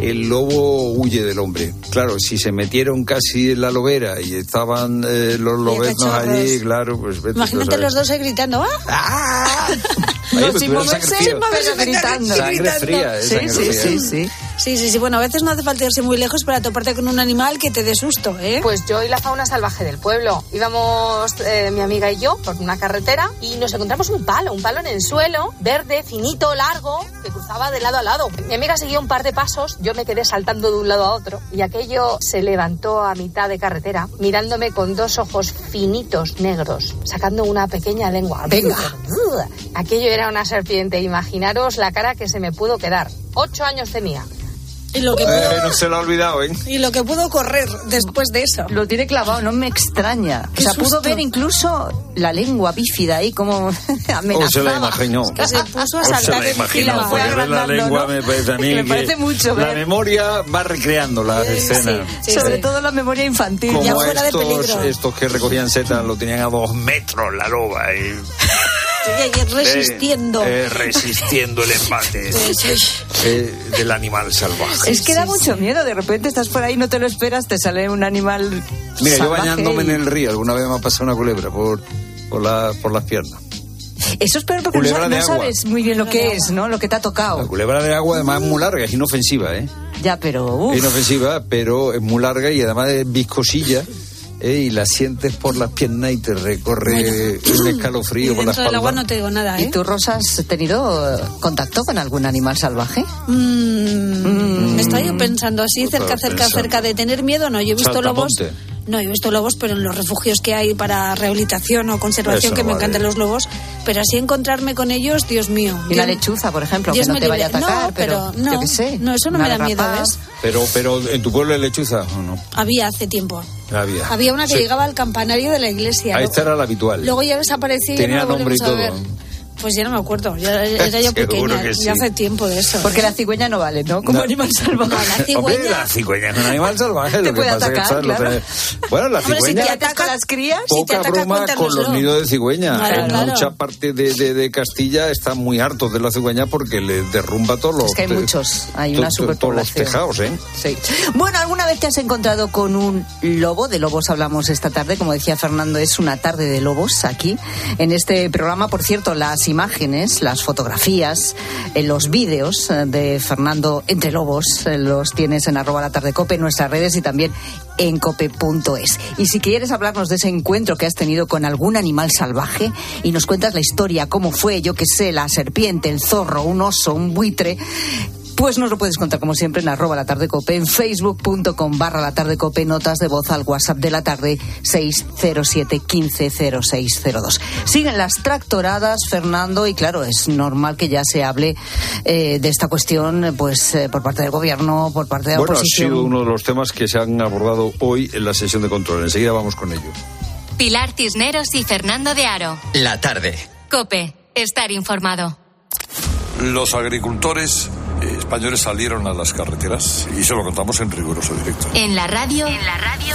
S1: el lobo huye del hombre. Claro, si se metieron casi en la lobera y estaban eh, los lobeznos
S18: cachorros.
S1: allí, claro, pues vete
S18: Imagínate los dos ahí gritando, ¡ah!
S1: Ay,
S18: No,
S1: pues
S18: sin moverse,
S1: fría.
S18: pero gritando.
S1: Sangre fría, eh,
S18: Sí,
S1: sangre
S18: sí,
S1: fría.
S18: sí, sí. Sí, sí, sí. Bueno, a veces no hace falta irse muy lejos para toparte con un animal que te dé susto, ¿eh?
S20: Pues yo y la fauna salvaje del pueblo. Íbamos eh, mi amiga y yo por una carretera y nos encontramos un palo, un palo en el suelo, verde, finito, largo, que cruzaba de lado a lado. Mi amiga siguió un par de pasos, yo me quedé saltando de un lado a otro y aquello se levantó a mitad de carretera, mirándome con dos ojos finitos negros, sacando una pequeña lengua.
S8: Venga.
S20: Aquello era una serpiente, imaginaros la cara que se me pudo quedar. Ocho años tenía.
S18: Y lo que
S1: Eh,
S18: pudo,
S1: no se lo ha olvidado, ¿eh?
S18: y lo que pudo correr después de eso.
S8: Lo tiene clavado, no me extraña. O
S18: Qué
S8: sea, pudo
S18: susto.
S8: ver incluso la lengua bífida ahí como amenazaba.
S1: O se la imaginó.
S18: Que se puso a
S1: O se
S18: saltar
S1: la imaginó,
S18: fila.
S8: fue
S1: porque ver la lengua
S8: ¿no?
S1: me parece a mí
S8: Me parece mucho
S1: La
S8: ver.
S1: memoria va recreando las escenas.
S18: sí,
S8: Sobre
S18: sí.
S8: todo la memoria infantil.
S1: Como
S18: Ya fuera de
S1: estos,
S18: peligro.
S1: estos que recogían setas lo tenían a dos metros la loba y
S18: Y ahí resistiendo.
S1: eh, eh, resistiendo el embate
S18: Sí, sí.
S1: eh, del animal salvaje.
S8: Es que da mucho miedo, de repente estás por ahí, no te lo esperas, te sale un animal.
S1: Mira, yo bañándome
S8: y-
S1: en el río, alguna vez me ha pasado una culebra por, por, la, por las piernas.
S8: Eso es peor porque no,
S1: Culebra
S8: no
S1: agua.
S8: sabes muy bien lo que es, ¿no? Lo que te ha
S1: La
S8: tocado.
S1: culebra de agua además es muy larga, es inofensiva, ¿eh?
S8: Ya, pero. uf.
S1: Es inofensiva, pero es muy larga y además es viscosilla. ¿Eh? Y la sientes por las piernas y te recorre un
S18: Y
S1: escalofrío por la
S18: dentro del agua
S1: espalda.
S18: no te digo nada,
S8: ¿Y
S18: ¿eh?
S8: tú, Rosa, has tenido eh, contacto con algún animal salvaje?
S18: Mm, Estaba yo pensando así, cerca, cerca,
S1: pensando.
S18: cerca de tener miedo, no. Yo he visto lobos. No, yo he visto lobos, pero en los refugios que hay para rehabilitación o conservación,
S1: Eso
S18: que me
S1: vale.
S18: encantan los lobos. Pero así encontrarme con ellos, Dios mío.
S8: Y la lechuza, por ejemplo,
S18: Dios
S8: que no
S18: me
S8: te vaya a atacar,
S18: No, pero
S8: pero,
S18: no,
S8: yo qué sé.
S18: no, eso no me da miedo.
S1: Pero, pero ¿en tu pueblo hay lechuza o no?
S18: Había hace tiempo.
S1: Había.
S18: Había una que
S1: Sí.
S18: llegaba al campanario de la iglesia.
S1: Ah,
S18: ¿no?
S1: esta era la habitual.
S18: Luego ya desapareció y
S1: Tenía
S18: no la
S1: nombre y todo.
S18: Pues ya no me acuerdo, ya era yo pequeña,
S1: que sí.
S18: ya hace tiempo de eso.
S8: Porque
S18: ¿eh?
S8: la cigüeña no vale, ¿no? Como
S1: No.
S8: animal salvaje.
S18: No, la cigüeña-
S1: Hombre, la cigüeña es un animal salvaje.
S8: Te puede
S1: es
S8: atacar,
S1: Bueno, la
S18: Hombre, si
S1: cigüeña...
S18: te
S8: ¿Te
S18: ataca-
S8: las crías?
S18: si te
S1: Poca
S18: ataca,
S1: broma con los nidos de cigüeña.
S18: Claro,
S1: en
S18: claro.
S1: mucha parte de, de- de Castilla están muy hartos de la cigüeña porque le derrumba todos los...
S8: Es que hay muchos, hay una
S1: to- Todos los tejados, ¿eh?
S8: Sí. Bueno, ¿alguna vez te has encontrado con un lobo? De lobos hablamos esta tarde. Como decía Fernando, es una tarde de lobos aquí en este programa. Por cierto, las imágenes, las fotografías, eh, los vídeos eh, de Fernando entre lobos eh, los tienes en arroba la tarde en nuestras redes y también en cope.es. Y si quieres hablarnos de ese encuentro que has tenido con algún animal salvaje y nos cuentas la historia, cómo fue, yo qué sé, la serpiente, el zorro, un oso, un buitre, pues nos lo puedes contar como siempre en arroba la tarde cope, en facebook.com barra la tarde cope, notas de voz al WhatsApp de la tarde 607 150602. Siguen las tractoradas, Fernando, y claro, es normal que ya se hable eh, de esta cuestión pues eh, por parte del gobierno, por parte de la
S1: Bueno, ha
S8: oposición.
S1: sido uno de los temas que se han abordado hoy en la sesión de control. Enseguida vamos con ello.
S3: Pilar Cisneros y Fernando de Aro.
S2: La tarde.
S3: Cope, estar informado.
S21: Los agricultores españoles salieron a las carreteras y se lo contamos en riguroso directo.
S3: En la radio. En la radio.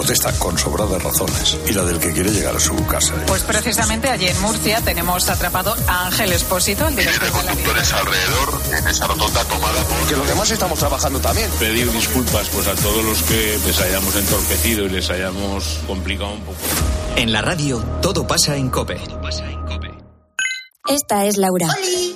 S21: protesta con sobradas razones y la del que quiere llegar a su casa.
S22: Pues precisamente allí en Murcia tenemos atrapado a Ángel Espósito, el director de la
S21: Conductores alrededor en esa rotonda tomada por...
S23: Que los demás estamos trabajando también.
S24: Pedir disculpas pues a todos los que les hayamos entorpecido y les hayamos complicado un poco.
S2: En la radio, todo pasa en Cope.
S25: Esta es Laura,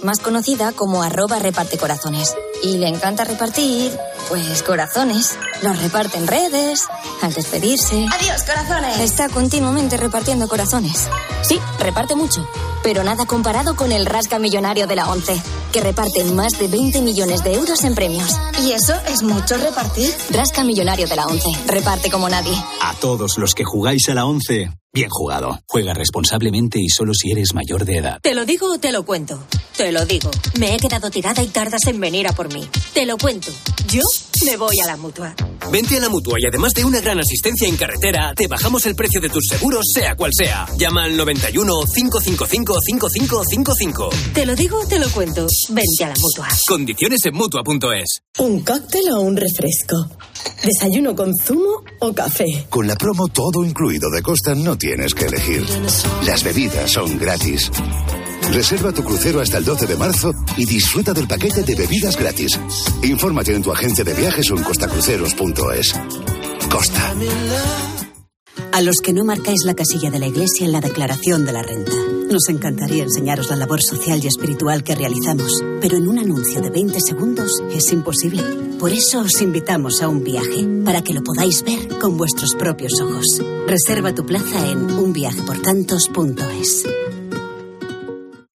S25: más conocida como arroba reparte corazones. Y le encanta repartir Pues corazones. Los reparte en redes, al despedirse.
S26: Adiós, corazones.
S25: Está continuamente repartiendo corazones. Sí, reparte mucho. Pero nada comparado con el Rasca Millonario de la ONCE, que reparte más de 20 millones de euros en premios.
S26: ¿Y eso es mucho repartir?
S25: Rasca Millonario de la ONCE. Reparte como nadie.
S27: A todos los que jugáis a la ONCE, bien jugado. Juega responsablemente y solo si eres mayor de edad.
S28: ¿Te lo digo o te lo cuento? Te lo digo. Me he quedado tirada y tardas en venir a por mí. Te lo cuento. Yo me voy a la mutua.
S29: Vente a la mutua y además de una gran asistencia en carretera, te bajamos el precio de tus seguros, sea cual sea. Llama al 91 555 5555.
S28: Te lo digo o te lo cuento. Vente a la mutua.
S29: Condiciones en mutua.es.
S30: ¿Un cóctel o un refresco? ¿Desayuno con zumo o café?
S31: Con la promo todo incluido de Costa no tienes que elegir. Las bebidas son gratis. Reserva tu crucero hasta el 12 de marzo y disfruta del paquete de bebidas gratis. Infórmate en tu agencia de viajes o en costacruceros.es. Costa.
S32: A los que no marcáis la casilla de la Iglesia en la declaración de la renta. Nos encantaría enseñaros la labor social y espiritual que realizamos, pero en un anuncio de 20 segundos es imposible. Por eso os invitamos a un viaje, para que lo podáis ver con vuestros propios ojos. Reserva tu plaza en unviajeportantos.es.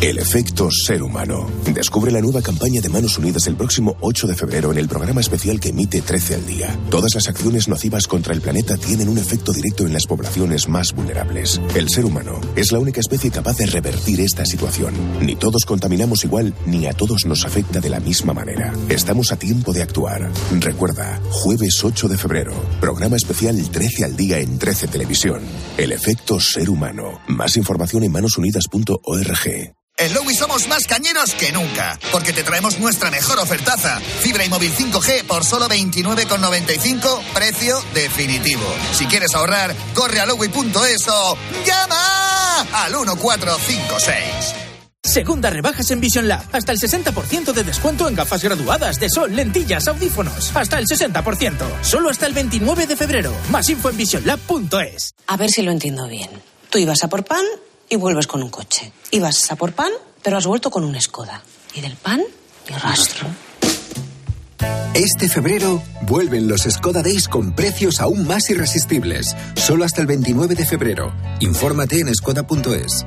S33: El efecto ser humano. Descubre la nueva campaña de Manos Unidas el próximo 8 de febrero en el programa especial que emite 13 al día. Todas las acciones nocivas contra el planeta tienen un efecto directo en las poblaciones más vulnerables. El ser humano es la única especie capaz de revertir esta situación. Ni todos contaminamos igual, ni a todos nos afecta de la misma manera. Estamos a tiempo de actuar. Recuerda, jueves 8 de febrero, programa especial 13 al día en 13 Televisión. El efecto ser humano. Más información en manosunidas.org.
S34: En Lowy somos más cañeros que nunca, porque te traemos nuestra mejor ofertaza. Fibra y móvil 5G por solo 29,95, precio definitivo. Si quieres ahorrar, corre a lowy.es o llama al 1456.
S35: Segunda rebajas en Vision Lab. Hasta el 60% de descuento en gafas graduadas de sol, lentillas, audífonos. Hasta el 60%. Solo hasta el 29 de febrero. Más info en visionlab.es.
S36: A ver si lo entiendo bien. Tú ibas a por pan y vuelves con un coche. Ibas a por pan, pero has vuelto con un Skoda. Y del pan, ni rastro.
S37: Este febrero vuelven los Skoda Days con precios aún más irresistibles. Solo hasta el 29 de febrero. Infórmate en skoda.es.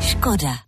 S3: Skoda.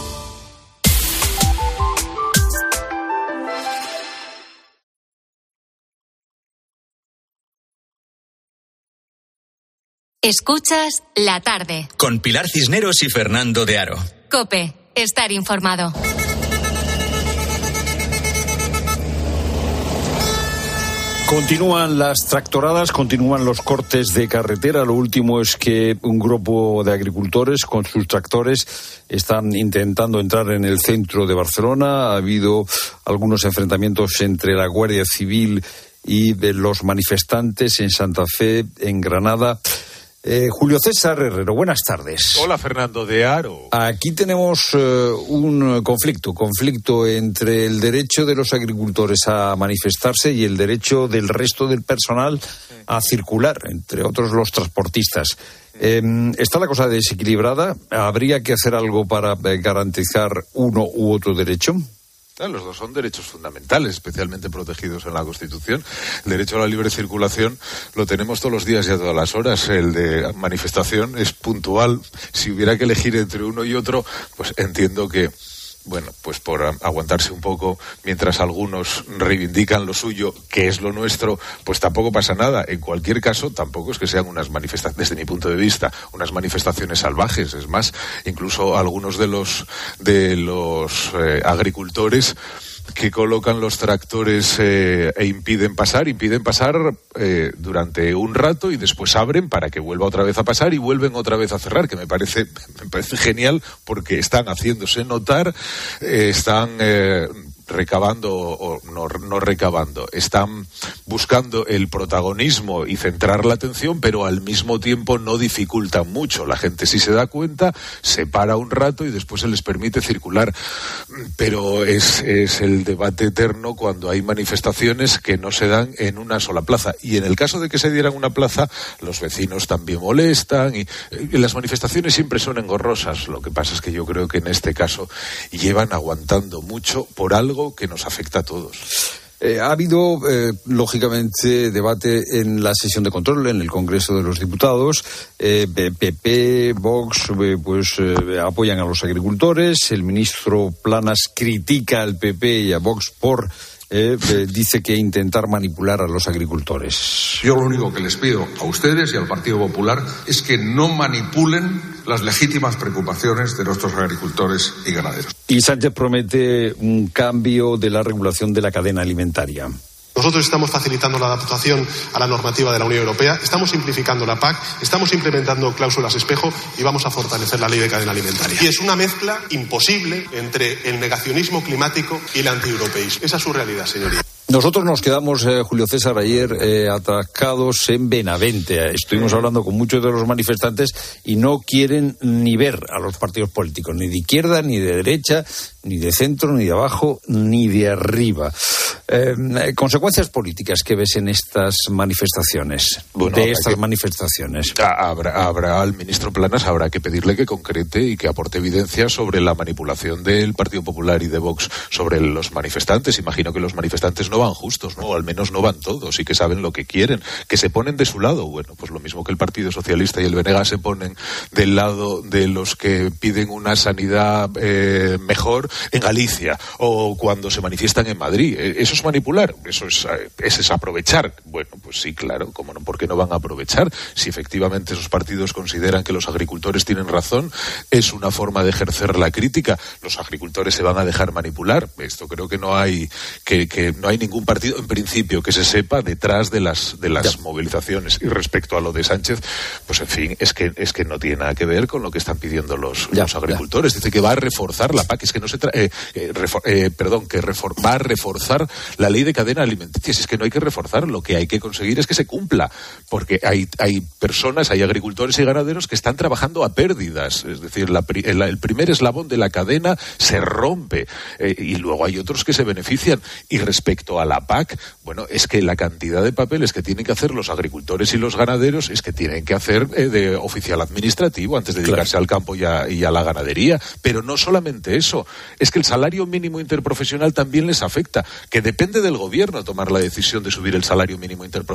S3: Escuchas la tarde.
S2: Con Pilar Cisneros y Fernando de Aro.
S3: Cope, estar informado.
S1: Continúan las tractoradas, continúan los cortes de carretera. Lo último es que un grupo de agricultores con sus tractores están intentando entrar en el centro de Barcelona. Ha habido algunos enfrentamientos entre la Guardia Civil y los manifestantes en Santa Fe, en Granada. Eh, Julio César Herrero, buenas tardes.
S38: Hola Fernando de Aro.
S1: Aquí tenemos eh, un conflicto, conflicto entre el derecho de los agricultores a manifestarse y el derecho del resto del personal a circular, entre otros los transportistas. Eh, ¿Está la cosa desequilibrada? ¿Habría que hacer algo para garantizar uno u otro derecho?
S38: Los dos son derechos fundamentales, especialmente protegidos en la Constitución. El derecho a la libre circulación lo tenemos todos los días y a todas las horas. El de manifestación es puntual. Si hubiera que elegir entre uno y otro, pues entiendo que bueno, pues por aguantarse un poco mientras algunos reivindican lo suyo, que es lo nuestro, pues tampoco pasa nada. En cualquier caso, tampoco es que sean unas manifestaciones, desde mi punto de vista, unas manifestaciones salvajes. Es más, incluso algunos de los de los eh, agricultores que colocan los tractores eh, e impiden pasar, impiden pasar eh, durante un rato y después abren para que vuelva otra vez a pasar y vuelven otra vez a cerrar, que me parece, me parece genial porque están haciéndose notar, eh, están recabando o no, no, recabando, están buscando el protagonismo y centrar la atención, pero al mismo tiempo no dificultan mucho. La gente si se da cuenta, se para un rato y después se les permite circular. Pero es, es el debate eterno cuando hay manifestaciones que no se dan en una sola plaza. Y en el caso de que se dieran una plaza, los vecinos también molestan y, y las manifestaciones siempre son engorrosas. Lo que pasa es que yo creo que en este caso llevan aguantando mucho por algo que nos afecta a todos.
S1: Eh, ha habido, eh, lógicamente, debate en la sesión de control en el Congreso de los Diputados. PP, Vox, eh, pues eh, apoyan a los agricultores. El ministro Planas critica al PP y a Vox por eh, eh, dice que intentar manipular a los agricultores.
S39: Yo lo único que les pido a ustedes y al Partido Popular es que no manipulen las legítimas preocupaciones de nuestros agricultores y ganaderos.
S1: Y Sánchez promete un cambio de la regulación de la cadena alimentaria.
S40: Nosotros estamos facilitando la adaptación a la normativa de la Unión Europea, estamos simplificando la PAC, estamos implementando cláusulas espejo y vamos a fortalecer la ley de cadena alimentaria. Y es una mezcla imposible entre el negacionismo climático y el antieuropeísmo. Esa es su realidad, señoría.
S1: Nosotros nos quedamos, eh, Julio César, ayer eh, atascados en Benavente. Estuvimos hablando con muchos de los manifestantes y no quieren ni ver a los partidos políticos, ni de izquierda, ni de derecha, ni de centro, ni de abajo, ni de arriba. Eh, consecuencias políticas que ves en estas manifestaciones,
S38: Bueno,
S1: de estas
S38: que-
S1: manifestaciones.
S38: Ah, Habrá, habrá al ministro Planas habrá que pedirle que concrete y que aporte evidencia sobre la manipulación del Partido Popular y de Vox sobre los manifestantes. Imagino que los manifestantes no van justos, ¿no? O al menos no van todos y que saben lo que quieren, que se ponen de su lado. Bueno, pues lo mismo que el Partido Socialista y el Benega se ponen del lado de los que piden una sanidad eh, mejor en Galicia o cuando se manifiestan en Madrid. Eh, Eso es manipular, eso es, eh, es aprovechar. Bueno, pues sí, claro, ¿cómo no? ¿por qué no van a aprovechar? Si efectivamente esos partidos consideran que los agricultores tienen razón, es una forma de ejercer la crítica. Los agricultores se van a dejar manipular. Esto creo que no hay que, que no hay ningún partido en principio que se sepa detrás de las de las movilizaciones. Y respecto a lo de Sánchez, pues en fin, es que es que no tiene nada que ver con lo que están pidiendo los, los agricultores. Dice que va a reforzar la PAC, es que no se tra- eh, eh, eh, perdón, que refor- va a reforzar la ley de cadena alimenticia. Si es que no hay que reforzar, lo que hay que conseguir es que se cumpla, porque hay, hay personas, hay agricultores y ganaderos que están trabajando a pérdidas. Es decir, la el, el primer eslabón de la cadena se rompe eh, y luego hay otros que se benefician. Y respecto a la PAC, bueno, es que la cantidad de papeles que tienen que hacer los agricultores y los ganaderos es que tienen que hacer eh, de oficial administrativo antes de dedicarse al campo y a, y a la ganadería. Pero no solamente eso, es que el salario mínimo interprofesional también les afecta, que depende del gobierno tomar la decisión de subir el salario mínimo interprofesional.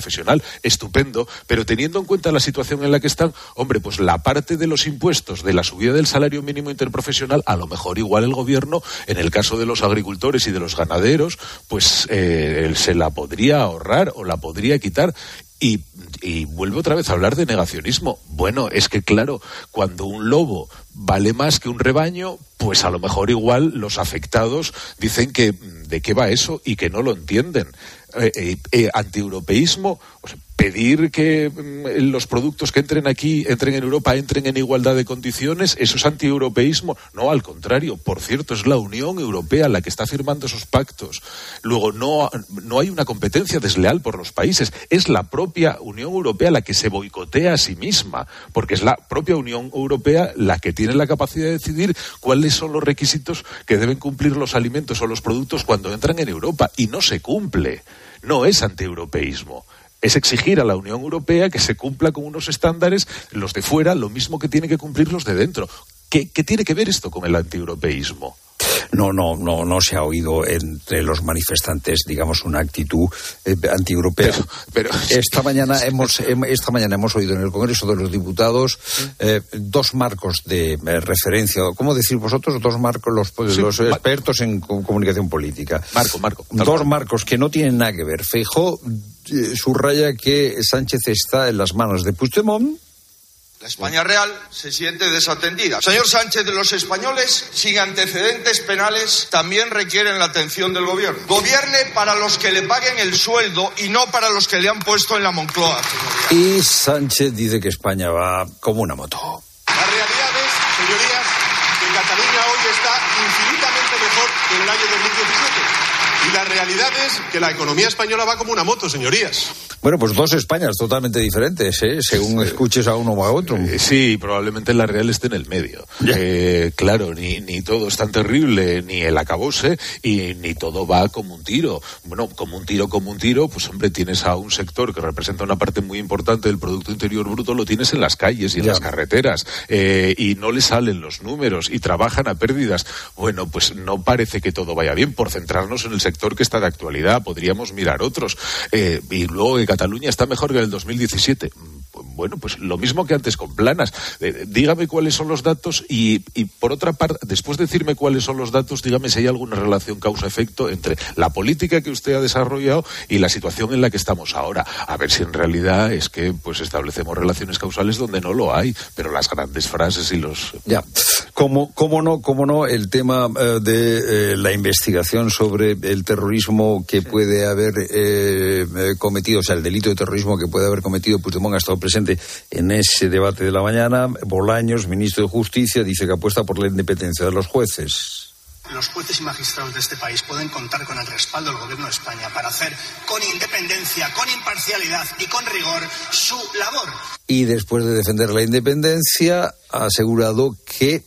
S38: Estupendo, pero teniendo en cuenta la situación en la que están, hombre, pues la parte de los impuestos de la subida del salario mínimo interprofesional, a lo mejor igual el gobierno, en el caso de los agricultores y de los ganaderos, pues eh, se la podría ahorrar o la podría quitar. Y, y vuelve otra vez a hablar de negacionismo. Bueno, es que claro, cuando un lobo vale más que un rebaño, pues a lo mejor igual los afectados dicen que mm, de qué va eso y que no lo entienden. Eh, eh, eh, pedir que mm, los productos que entren aquí, entren en Europa, entren en igualdad de condiciones, eso es antieuropeísmo. No, al contrario. Por cierto, es la Unión Europea la que está firmando esos pactos. Luego, no, no hay una competencia desleal por los países. Es la propia Unión Europea la que se boicotea a sí misma, porque es la propia Unión Europea la que tiene la capacidad de decidir cuáles son los requisitos que deben cumplir los alimentos o los productos cuando entran en Europa. Y no se cumple. No es antieuropeísmo es exigir a la Unión Europea que se cumpla con unos estándares, los de fuera, lo mismo que tienen que cumplir los de dentro. ¿Qué, qué tiene que ver esto con el antieuropeísmo?
S1: no, no, no, no se ha oído entre los manifestantes, digamos, una actitud eh, antieuropea.
S38: Pero,
S1: esta mañana hemos, esta mañana hemos oído en el Congreso de los Diputados eh, dos marcos de eh, referencia, ¿cómo decir vosotros? Dos marcos, los, pues, los expertos en comunicación política.
S38: Marco, Marco.
S1: Dos marcos que no tienen nada que ver. Feijó subraya que Sánchez está en las manos de Puigdemont
S41: la España real se siente desatendida. Señor Sánchez, los españoles sin antecedentes penales también requieren la atención del gobierno. Gobierne para los que le paguen el sueldo y no para los que le han puesto en la Moncloa.
S1: Y Sánchez dice que España va como una moto.
S40: La realidad es, señorías, que Cataluña hoy está infinitamente mejor que en el año 2017. Y la realidad es que la economía española va como una moto, señorías.
S1: Bueno, pues dos Españas totalmente diferentes, ¿eh? según escuches a uno o a otro.
S38: Eh, sí, probablemente la real esté en el medio. Eh, claro, ni, ni todo es tan terrible, ni el acabose, y ni todo va como un tiro. Bueno, como un tiro, como un tiro, pues hombre, tienes a un sector que representa una parte muy importante del Producto Interior Bruto, lo tienes en las calles y en las carreteras, y no le salen los números, y trabajan a pérdidas. Bueno, pues no parece que todo vaya bien. Por centrarnos en el sector que está de actualidad, podríamos mirar otros. y luego Cataluña está mejor que en el 2017. Bueno, pues lo mismo que antes con planas. Eh, dígame cuáles son los datos y, por otra parte, después de decirme cuáles son los datos, dígame si hay alguna relación causa-efecto entre la política que usted ha desarrollado y la situación en la que estamos ahora. A ver si en realidad es que pues establecemos relaciones causales donde no lo hay, pero las grandes frases y los...
S1: Ya, ¿cómo, cómo no, cómo no el tema eh, de eh, la investigación sobre el terrorismo que puede haber cometido, o sea, el delito de terrorismo que puede haber cometido Puigdemont ha estado presente en ese debate de la mañana. Bolaños, ministro de Justicia, dice que apuesta por la independencia de los jueces
S42: los jueces y magistrados de este país pueden contar con el respaldo del Gobierno de España para hacer con independencia, con imparcialidad y con rigor su labor.
S1: Y después de defender la independencia, ha asegurado que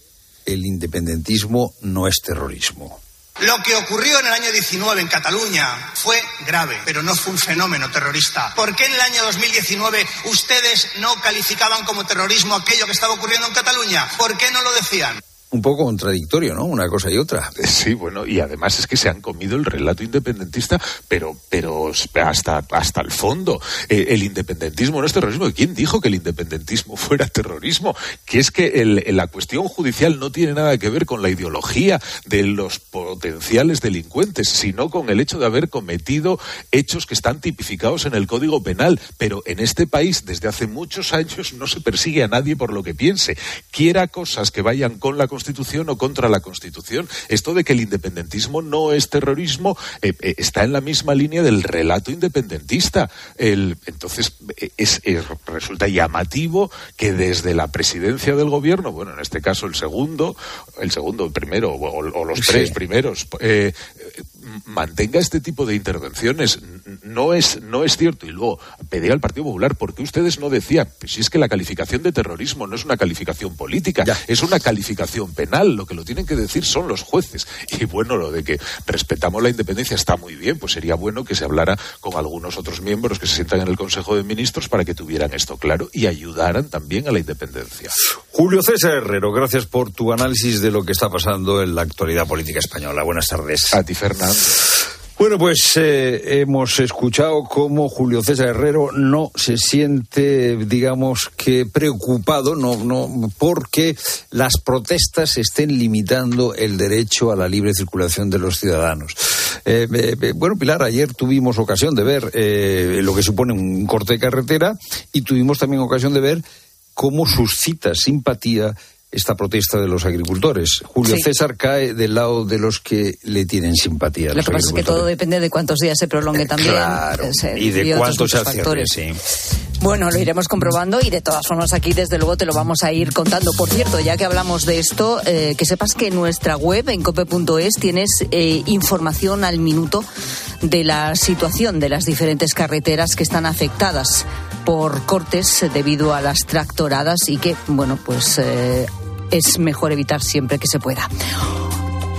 S1: el independentismo no es terrorismo.
S42: Lo que ocurrió en el año 19 en Cataluña fue grave, pero no fue un fenómeno terrorista. ¿Por qué en el año 2019 ustedes no calificaban como terrorismo aquello que estaba ocurriendo en Cataluña? ¿Por qué no lo decían?
S1: Un poco contradictorio, ¿no? Una cosa y otra.
S38: Sí, bueno, y además es que se han comido el relato independentista, pero, pero hasta, hasta el fondo. Eh, el independentismo no es terrorismo. ¿Quién dijo que el independentismo fuera terrorismo? Que es que la cuestión judicial no tiene nada que ver con la ideología de los potenciales delincuentes, sino con el hecho de haber cometido hechos que están tipificados en el Código Penal. Pero en este país, desde hace muchos años, no se persigue a nadie por lo que piense. Quiera cosas que vayan con la o contra la Constitución. Esto de que el independentismo no es terrorismo eh, eh, está en la misma línea del relato independentista. entonces, eh, es, resulta llamativo que desde la presidencia del gobierno, bueno, en este caso el segundo, el segundo, el primero, o, los tres primeros, mantenga este tipo de intervenciones. No es, no es cierto. Y luego, pedir al Partido Popular, ¿por qué ustedes no decían? Pues si es que la calificación de terrorismo no es una calificación política, es una calificación penal. Lo que lo tienen que decir son los jueces. Y bueno, lo de que respetamos la independencia está muy bien, pues sería bueno que se hablara con algunos otros miembros que se sientan en el Consejo de Ministros para que tuvieran esto claro y ayudaran también a la independencia.
S1: Julio César Herrero, gracias por tu análisis de lo que está pasando en la actualidad política española. Buenas tardes.
S38: A ti, Fernando.
S1: Bueno, pues eh, hemos escuchado cómo Julio César Herrero no se siente, digamos que preocupado, no, no, porque las protestas estén limitando el derecho a la libre circulación de los ciudadanos. Eh, eh, bueno, Pilar, ayer tuvimos ocasión de ver lo que supone un corte de carretera y tuvimos también ocasión de ver cómo suscita simpatía esta protesta de los agricultores. Julio César cae del lado de los que le tienen simpatía.
S8: Lo que pasa es que todo depende de cuántos días se prolongue también.
S1: Claro, eh, y de cuántos factores. Sí.
S8: Bueno, lo iremos comprobando y de todas formas aquí desde luego te lo vamos a ir contando. Por cierto, ya que hablamos de esto, eh, que sepas que en nuestra web, en cope.es, tienes eh, información al minuto de la situación de las diferentes carreteras que están afectadas por cortes debido a las tractoradas y que, bueno, pues es mejor evitar siempre que se pueda.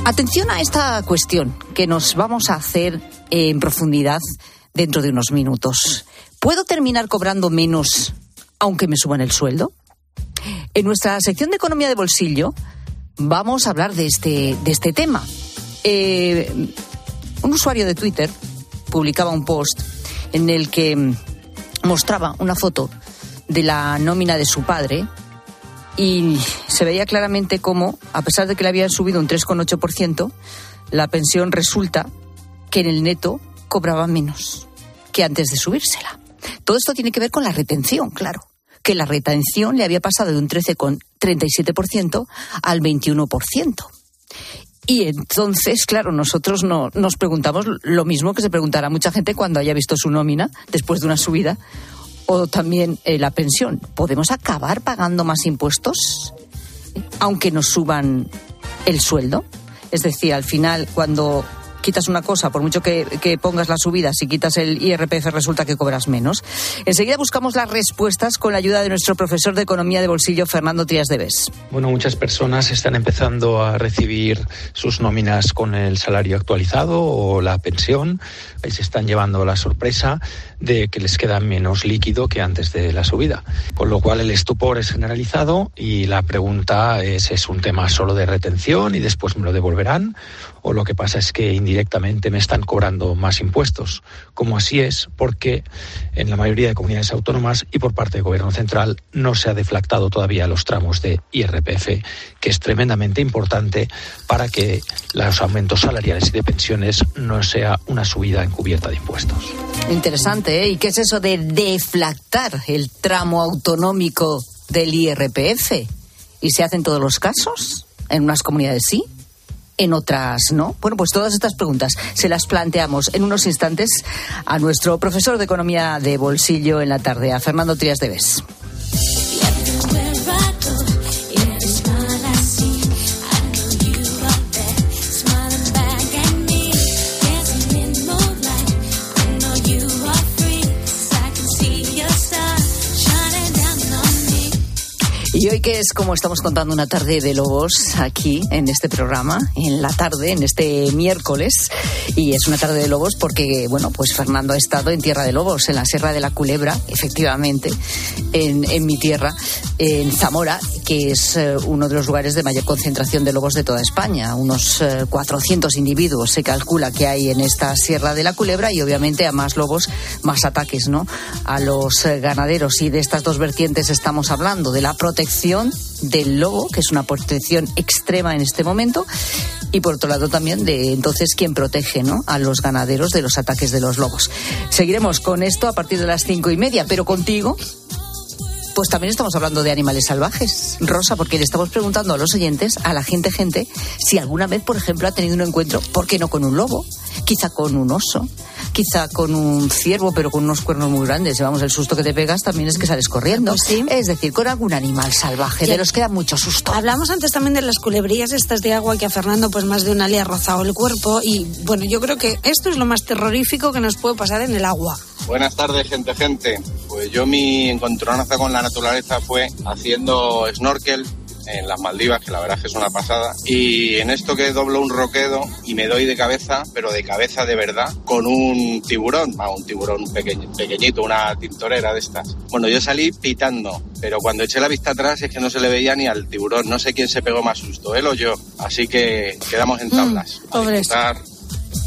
S8: Atención a esta cuestión que nos vamos a hacer en profundidad dentro de unos minutos. ¿Puedo terminar cobrando menos aunque me suban el sueldo? En nuestra sección de economía de bolsillo vamos a hablar de este, de este tema. Eh, un usuario de Twitter publicaba un post en el que mostraba una foto de la nómina de su padre y se veía claramente cómo, a pesar de que le habían subido un 3,8%, la pensión resulta que en el neto cobraba menos que antes de subírsela. Todo esto tiene que ver con la retención, claro, que la retención le había pasado de un 13,37% al 21%. Y entonces, claro, nosotros no, nos preguntamos lo mismo que se preguntará mucha gente cuando haya visto su nómina después de una subida o también eh, la pensión. ¿Podemos acabar pagando más impuestos aunque nos suban el sueldo? Es decir, al final, cuando quitas una cosa, por mucho que, pongas la subida, si quitas el IRPF resulta que cobras menos. Enseguida buscamos las respuestas con la ayuda de nuestro profesor de Economía de Bolsillo, Fernando Trías de Bes.
S43: Bueno, muchas personas están empezando a recibir sus nóminas con el salario actualizado o la pensión. Ahí se están llevando la sorpresa de que les queda menos líquido que antes de la subida. Con lo cual el estupor es generalizado y la pregunta es, ¿es un tema solo de retención y después me lo devolverán? ¿O lo que pasa es que indirectamente me están cobrando más impuestos? Como así es porque en la mayoría de comunidades autónomas y por parte del Gobierno central no se ha deflactado todavía los tramos de IRPF, que es tremendamente importante para que los aumentos salariales y de pensiones no sea una subida encubierta de impuestos.
S8: Interesante ¿eh? ¿Y qué es eso de deflactar el tramo autonómico del IRPF? ¿Y se hace en todos los casos? ¿En unas comunidades sí? en otras no? Bueno, pues todas estas preguntas se las planteamos en unos instantes a nuestro profesor de Economía de Bolsillo en la tarde, a Fernando Trias de Bes. Hoy que es como estamos contando una tarde de lobos aquí en este programa, en la tarde, en este miércoles, y es una tarde de lobos porque, bueno, pues Fernando ha estado en Tierra de Lobos, en la Sierra de la Culebra, efectivamente, en, en mi tierra, en Zamora, que es eh, uno de los lugares de mayor concentración de lobos de toda España. Unos 400 eh, individuos se calcula que hay en esta Sierra de la Culebra y obviamente a más lobos, más ataques, ¿no? A los eh, ganaderos. Y de estas dos vertientes estamos hablando, de la protección del lobo, que es una protección extrema en este momento, y por otro lado también de entonces quién protege ¿no? a los ganaderos de los ataques de los lobos. Seguiremos con esto a partir de las cinco y media, pero contigo pues también estamos hablando de animales salvajes, Rosa, porque le estamos preguntando a los oyentes, a la gente, gente, si alguna vez, por ejemplo, ha tenido un encuentro, ¿por qué no con un lobo? Quizá con un oso, quizá con un ciervo, pero con unos cuernos muy grandes. Vamos, el susto que te pegas también es que sales corriendo. Pues es decir, con algún animal salvaje, de los que da mucho susto.
S44: Hablamos antes también de las culebrillas estas de agua que a Fernando pues más de una le ha rozado el cuerpo y bueno, yo creo que esto es lo más terrorífico que nos puede pasar en el agua.
S45: Buenas tardes, gente, gente. Pues yo mi encontronaza con la naturaleza fue haciendo snorkel en las Maldivas, que la verdad es que es una pasada. Y en esto que doblo un roquedo y me doy de cabeza, pero de cabeza de verdad, con un tiburón, un tiburón pequeñito, una tintorera de estas. Bueno, yo salí pitando, pero cuando eché la vista atrás es que no se le veía ni al tiburón. No sé quién se pegó más susto, él o yo. Así que quedamos en mm, tablas.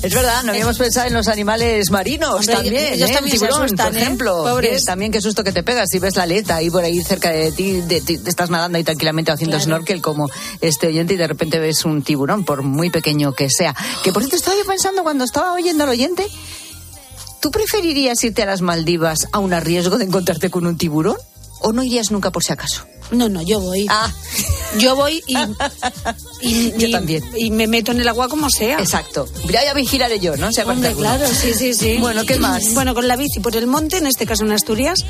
S8: Es verdad, no habíamos pensado en los animales marinos también. Ellos ¿eh? también tiburón, por ¿eh? ejemplo. también qué susto que te pegas si ves la aleta ahí por ahí cerca de ti, de, estás nadando ahí tranquilamente haciendo snorkel como este oyente y de repente ves un tiburón, por muy pequeño que sea. Que por cierto estaba yo pensando cuando estaba oyendo al oyente, ¿tú preferirías irte a las Maldivas a un riesgo de encontrarte con un tiburón? ¿O no irías nunca por si acaso?
S44: No, no, yo voy.
S8: Ah.
S44: Yo voy y,
S8: y, yo también.
S44: Y me meto en el agua como sea.
S8: Exacto. Ya, ya vigilaré yo, ¿no?
S44: Hombre, claro, sí, sí, sí.
S8: Bueno, ¿qué más?
S44: Bueno, con la bici por el monte, en este caso en Asturias,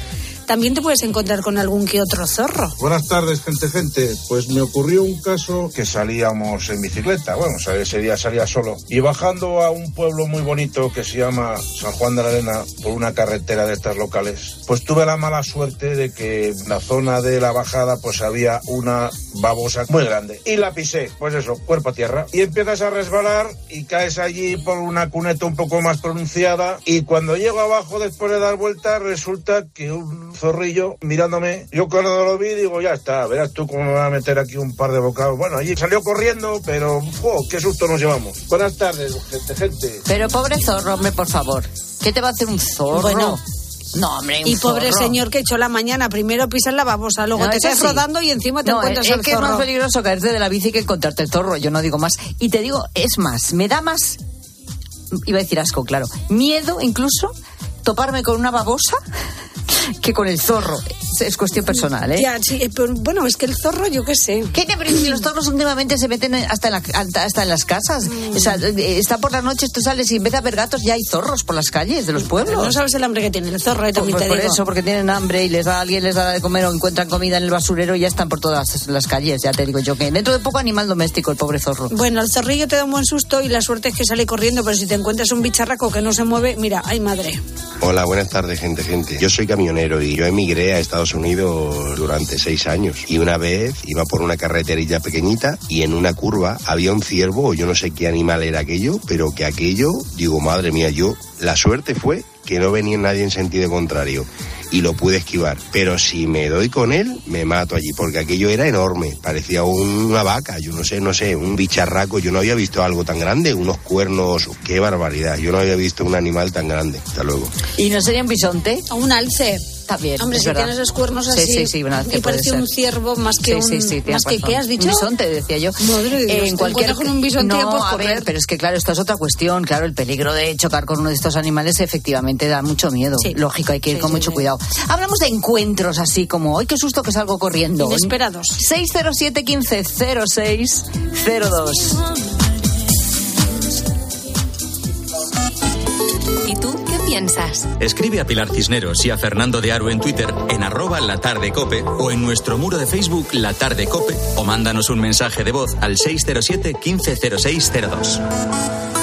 S44: también te puedes encontrar con algún que otro zorro.
S46: Buenas tardes, gente, gente. Pues me ocurrió un caso que salíamos en bicicleta. Bueno, ese día salía solo. Y bajando a un pueblo muy bonito que se llama San Juan de la Arena, por una carretera de estas locales, pues tuve la mala suerte de que en la zona de la bajada pues había una babosa muy grande. Y la pisé, pues eso, cuerpo a tierra. Y empiezas a resbalar y caes allí por una cuneta un poco más pronunciada. Y cuando llego abajo después de dar vuelta, resulta que un zorrillo mirándome. Yo cuando lo vi digo, ya está, verás tú cómo me va a meter aquí un par de bocados. Bueno, allí salió corriendo, pero ¡oh, qué susto nos llevamos! Buenas tardes, gente, gente.
S8: Pero pobre zorro, hombre, por favor. ¿Qué te va a hacer un zorro?
S44: Bueno.
S8: No, hombre, un
S44: Y pobre
S8: zorro.
S44: señor que echó la mañana, primero pisas la babosa, luego
S8: No,
S44: te estás
S8: sí.
S44: rodando y encima te
S8: No,
S44: encuentras
S8: es
S44: el
S8: que es
S44: zorro.
S8: más peligroso caerte de la bici que encontrarte el zorro, yo no digo más. Y te digo, es más, me da más, iba a decir asco, claro, miedo incluso toparme con una babosa que con el zorro. Es, es cuestión personal, ¿eh?
S44: Ya, sí, pero bueno, es que el zorro, yo qué sé.
S8: ¿Qué te parece? Los zorros últimamente se meten hasta en, la- hasta- hasta en las casas. O sea, eh, está por las noches, tú sales y en vez de haber gatos ya hay zorros por las calles de los pueblos.
S44: No sabes el hambre que tiene el zorro, eh, también
S8: Pues
S44: te
S8: por
S44: digo.
S8: eso, porque tienen hambre y les da alguien les da de comer o encuentran comida en el basurero y ya están por todas las calles. Ya te digo yo que dentro de poco animal doméstico el pobre zorro.
S44: Bueno, el zorrillo te da un buen susto y la suerte es que sale corriendo, pero si te encuentras un bicharraco que no se mueve, mira, ay madre.
S47: Hola, buenas tardes, gente, gente. Yo soy camionero y yo emigré a Estados Unidos durante seis años. Y una vez iba por una carreterilla pequeñita y en una curva había un ciervo, o yo no sé qué animal era aquello, pero que aquello, digo, madre mía, yo, la suerte fue que no venía nadie en sentido contrario y lo pude esquivar. Pero si me doy con él, me mato allí, porque aquello era enorme, parecía una vaca, yo no sé, no sé, un bicharraco, yo no había visto algo tan grande, unos cuernos, qué barbaridad, yo no había visto un animal tan grande. Hasta luego.
S8: ¿Y no sería un bisonte?
S44: O un alce.
S8: También.
S44: Hombre, si
S8: verdad.
S44: tienes los cuernos
S8: Sí,
S44: así
S8: sí, sí, un alce
S44: y
S8: puede
S44: parece un ciervo más que
S8: Sí,
S44: un...
S8: sí, sí,
S44: más que. ¿qué has dicho?
S8: Bisonte, decía yo.
S44: Madre Dios,
S8: en cualquier
S44: con un bisonte
S8: no,
S44: puedes
S8: a
S44: correr.
S8: ver, pero es que claro, esto es otra cuestión. Claro, el peligro de chocar con uno de estos animales efectivamente da mucho miedo. Lógico, hay que ir
S44: Sí,
S8: con
S44: sí,
S8: mucho
S44: sí.
S8: cuidado. Hablamos de encuentros así como, ¡ay, qué susto que salgo corriendo!
S44: Inesperados.
S8: 607 15 06 02.
S2: Escribe a Pilar Cisneros y a Fernando de Aro en Twitter en arroba la tarde cope o en nuestro muro de Facebook La Tarde Cope o mándanos un mensaje de voz al 607 150602.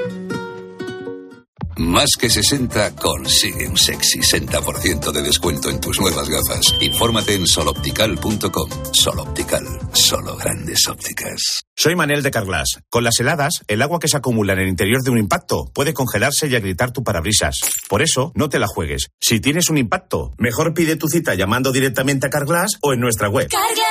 S48: Más que 60 consigue un sexy 60% de descuento en tus nuevas gafas. Infórmate en soloptical.com. Soloptical, solo grandes ópticas.
S49: Soy Manel de Carglass. Con las heladas, el agua que se acumula en el interior de un impacto puede congelarse y agrietar tu parabrisas. Por eso, no te la juegues. Si tienes un impacto, mejor pide tu cita llamando directamente a Carglass o en nuestra web.
S50: Carglass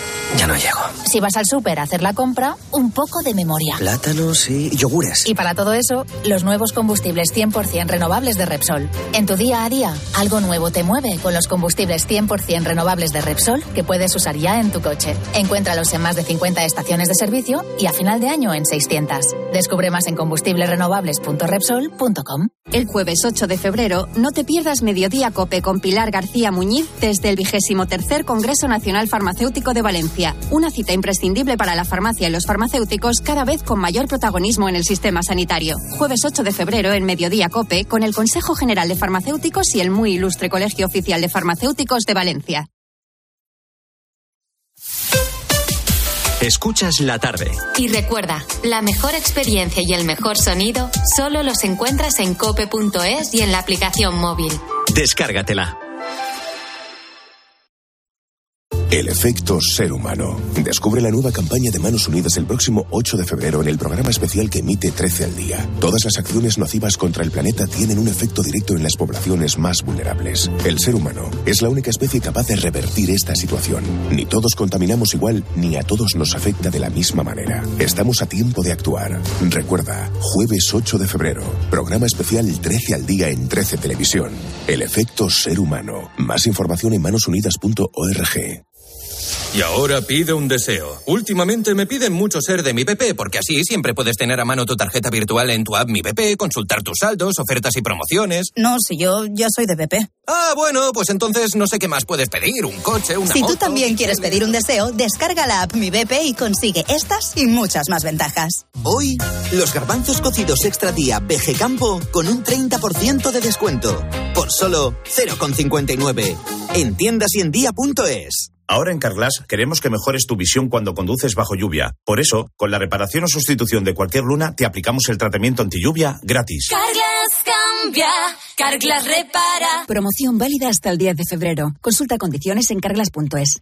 S51: Ya no llego.
S50: Si vas al súper a hacer la compra, un poco de memoria.
S51: Plátanos y yogures.
S50: Y para todo eso, los nuevos combustibles 100% renovables de Repsol. En tu día a día, algo nuevo te mueve con los combustibles 100% renovables de Repsol que puedes usar ya en tu coche. Encuéntralos en más de 50 estaciones de servicio y a final de año en 600. Descubre más en combustiblesrenovables.repsol.com.
S52: El jueves 8 de febrero, no te pierdas Mediodía Cope con Pilar García Muñiz desde el vigésimo tercer Congreso Nacional Farmacéutico de Valencia. Una cita imprescindible para la farmacia y los farmacéuticos cada vez con mayor protagonismo en el sistema sanitario. Jueves 8 de febrero en Mediodía Cope con el Consejo General de Farmacéuticos y el muy ilustre Colegio Oficial de Farmacéuticos de Valencia.
S2: Escuchas la tarde.
S3: Y recuerda, la mejor experiencia y el mejor sonido solo los encuentras en cope.es y en la aplicación móvil.
S2: Descárgatela.
S33: El efecto ser humano. Descubre la nueva campaña de Manos Unidas el próximo 8 de febrero en el programa especial que emite 13 al día. Todas las acciones nocivas contra el planeta tienen un efecto directo en las poblaciones más vulnerables. El ser humano es la única especie capaz de revertir esta situación. Ni todos contaminamos igual, ni a todos nos afecta de la misma manera. Estamos a tiempo de actuar. Recuerda, jueves 8 de febrero, programa especial 13 al día en 13 Televisión. El efecto ser humano. Más información en manosunidas.org.
S53: Y ahora pide un deseo. Últimamente me piden mucho ser de mi BP, porque así siempre puedes tener a mano tu tarjeta virtual en tu app Mi BP, consultar tus saldos, ofertas y promociones.
S54: No, si yo ya soy de BP.
S53: Ah, bueno, pues entonces no sé qué más puedes pedir. Un coche, una
S54: Si
S53: moto.
S54: tú también quieres pedir un deseo, descarga la app Mi BP y consigue estas y muchas más ventajas.
S55: Hoy, los garbanzos cocidos extra día BG Campo con un 30% de descuento. Por solo 0,59. En tiendas y en día.es.
S49: Ahora en Carglass queremos que mejores tu visión cuando conduces bajo lluvia. Por eso, con la reparación o sustitución de cualquier luna, te aplicamos el tratamiento anti lluvia gratis.
S50: Carglass cambia, Carglass repara. Promoción válida hasta el 10 de febrero. Consulta condiciones en carglass.es.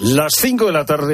S1: Las 5 de la tarde.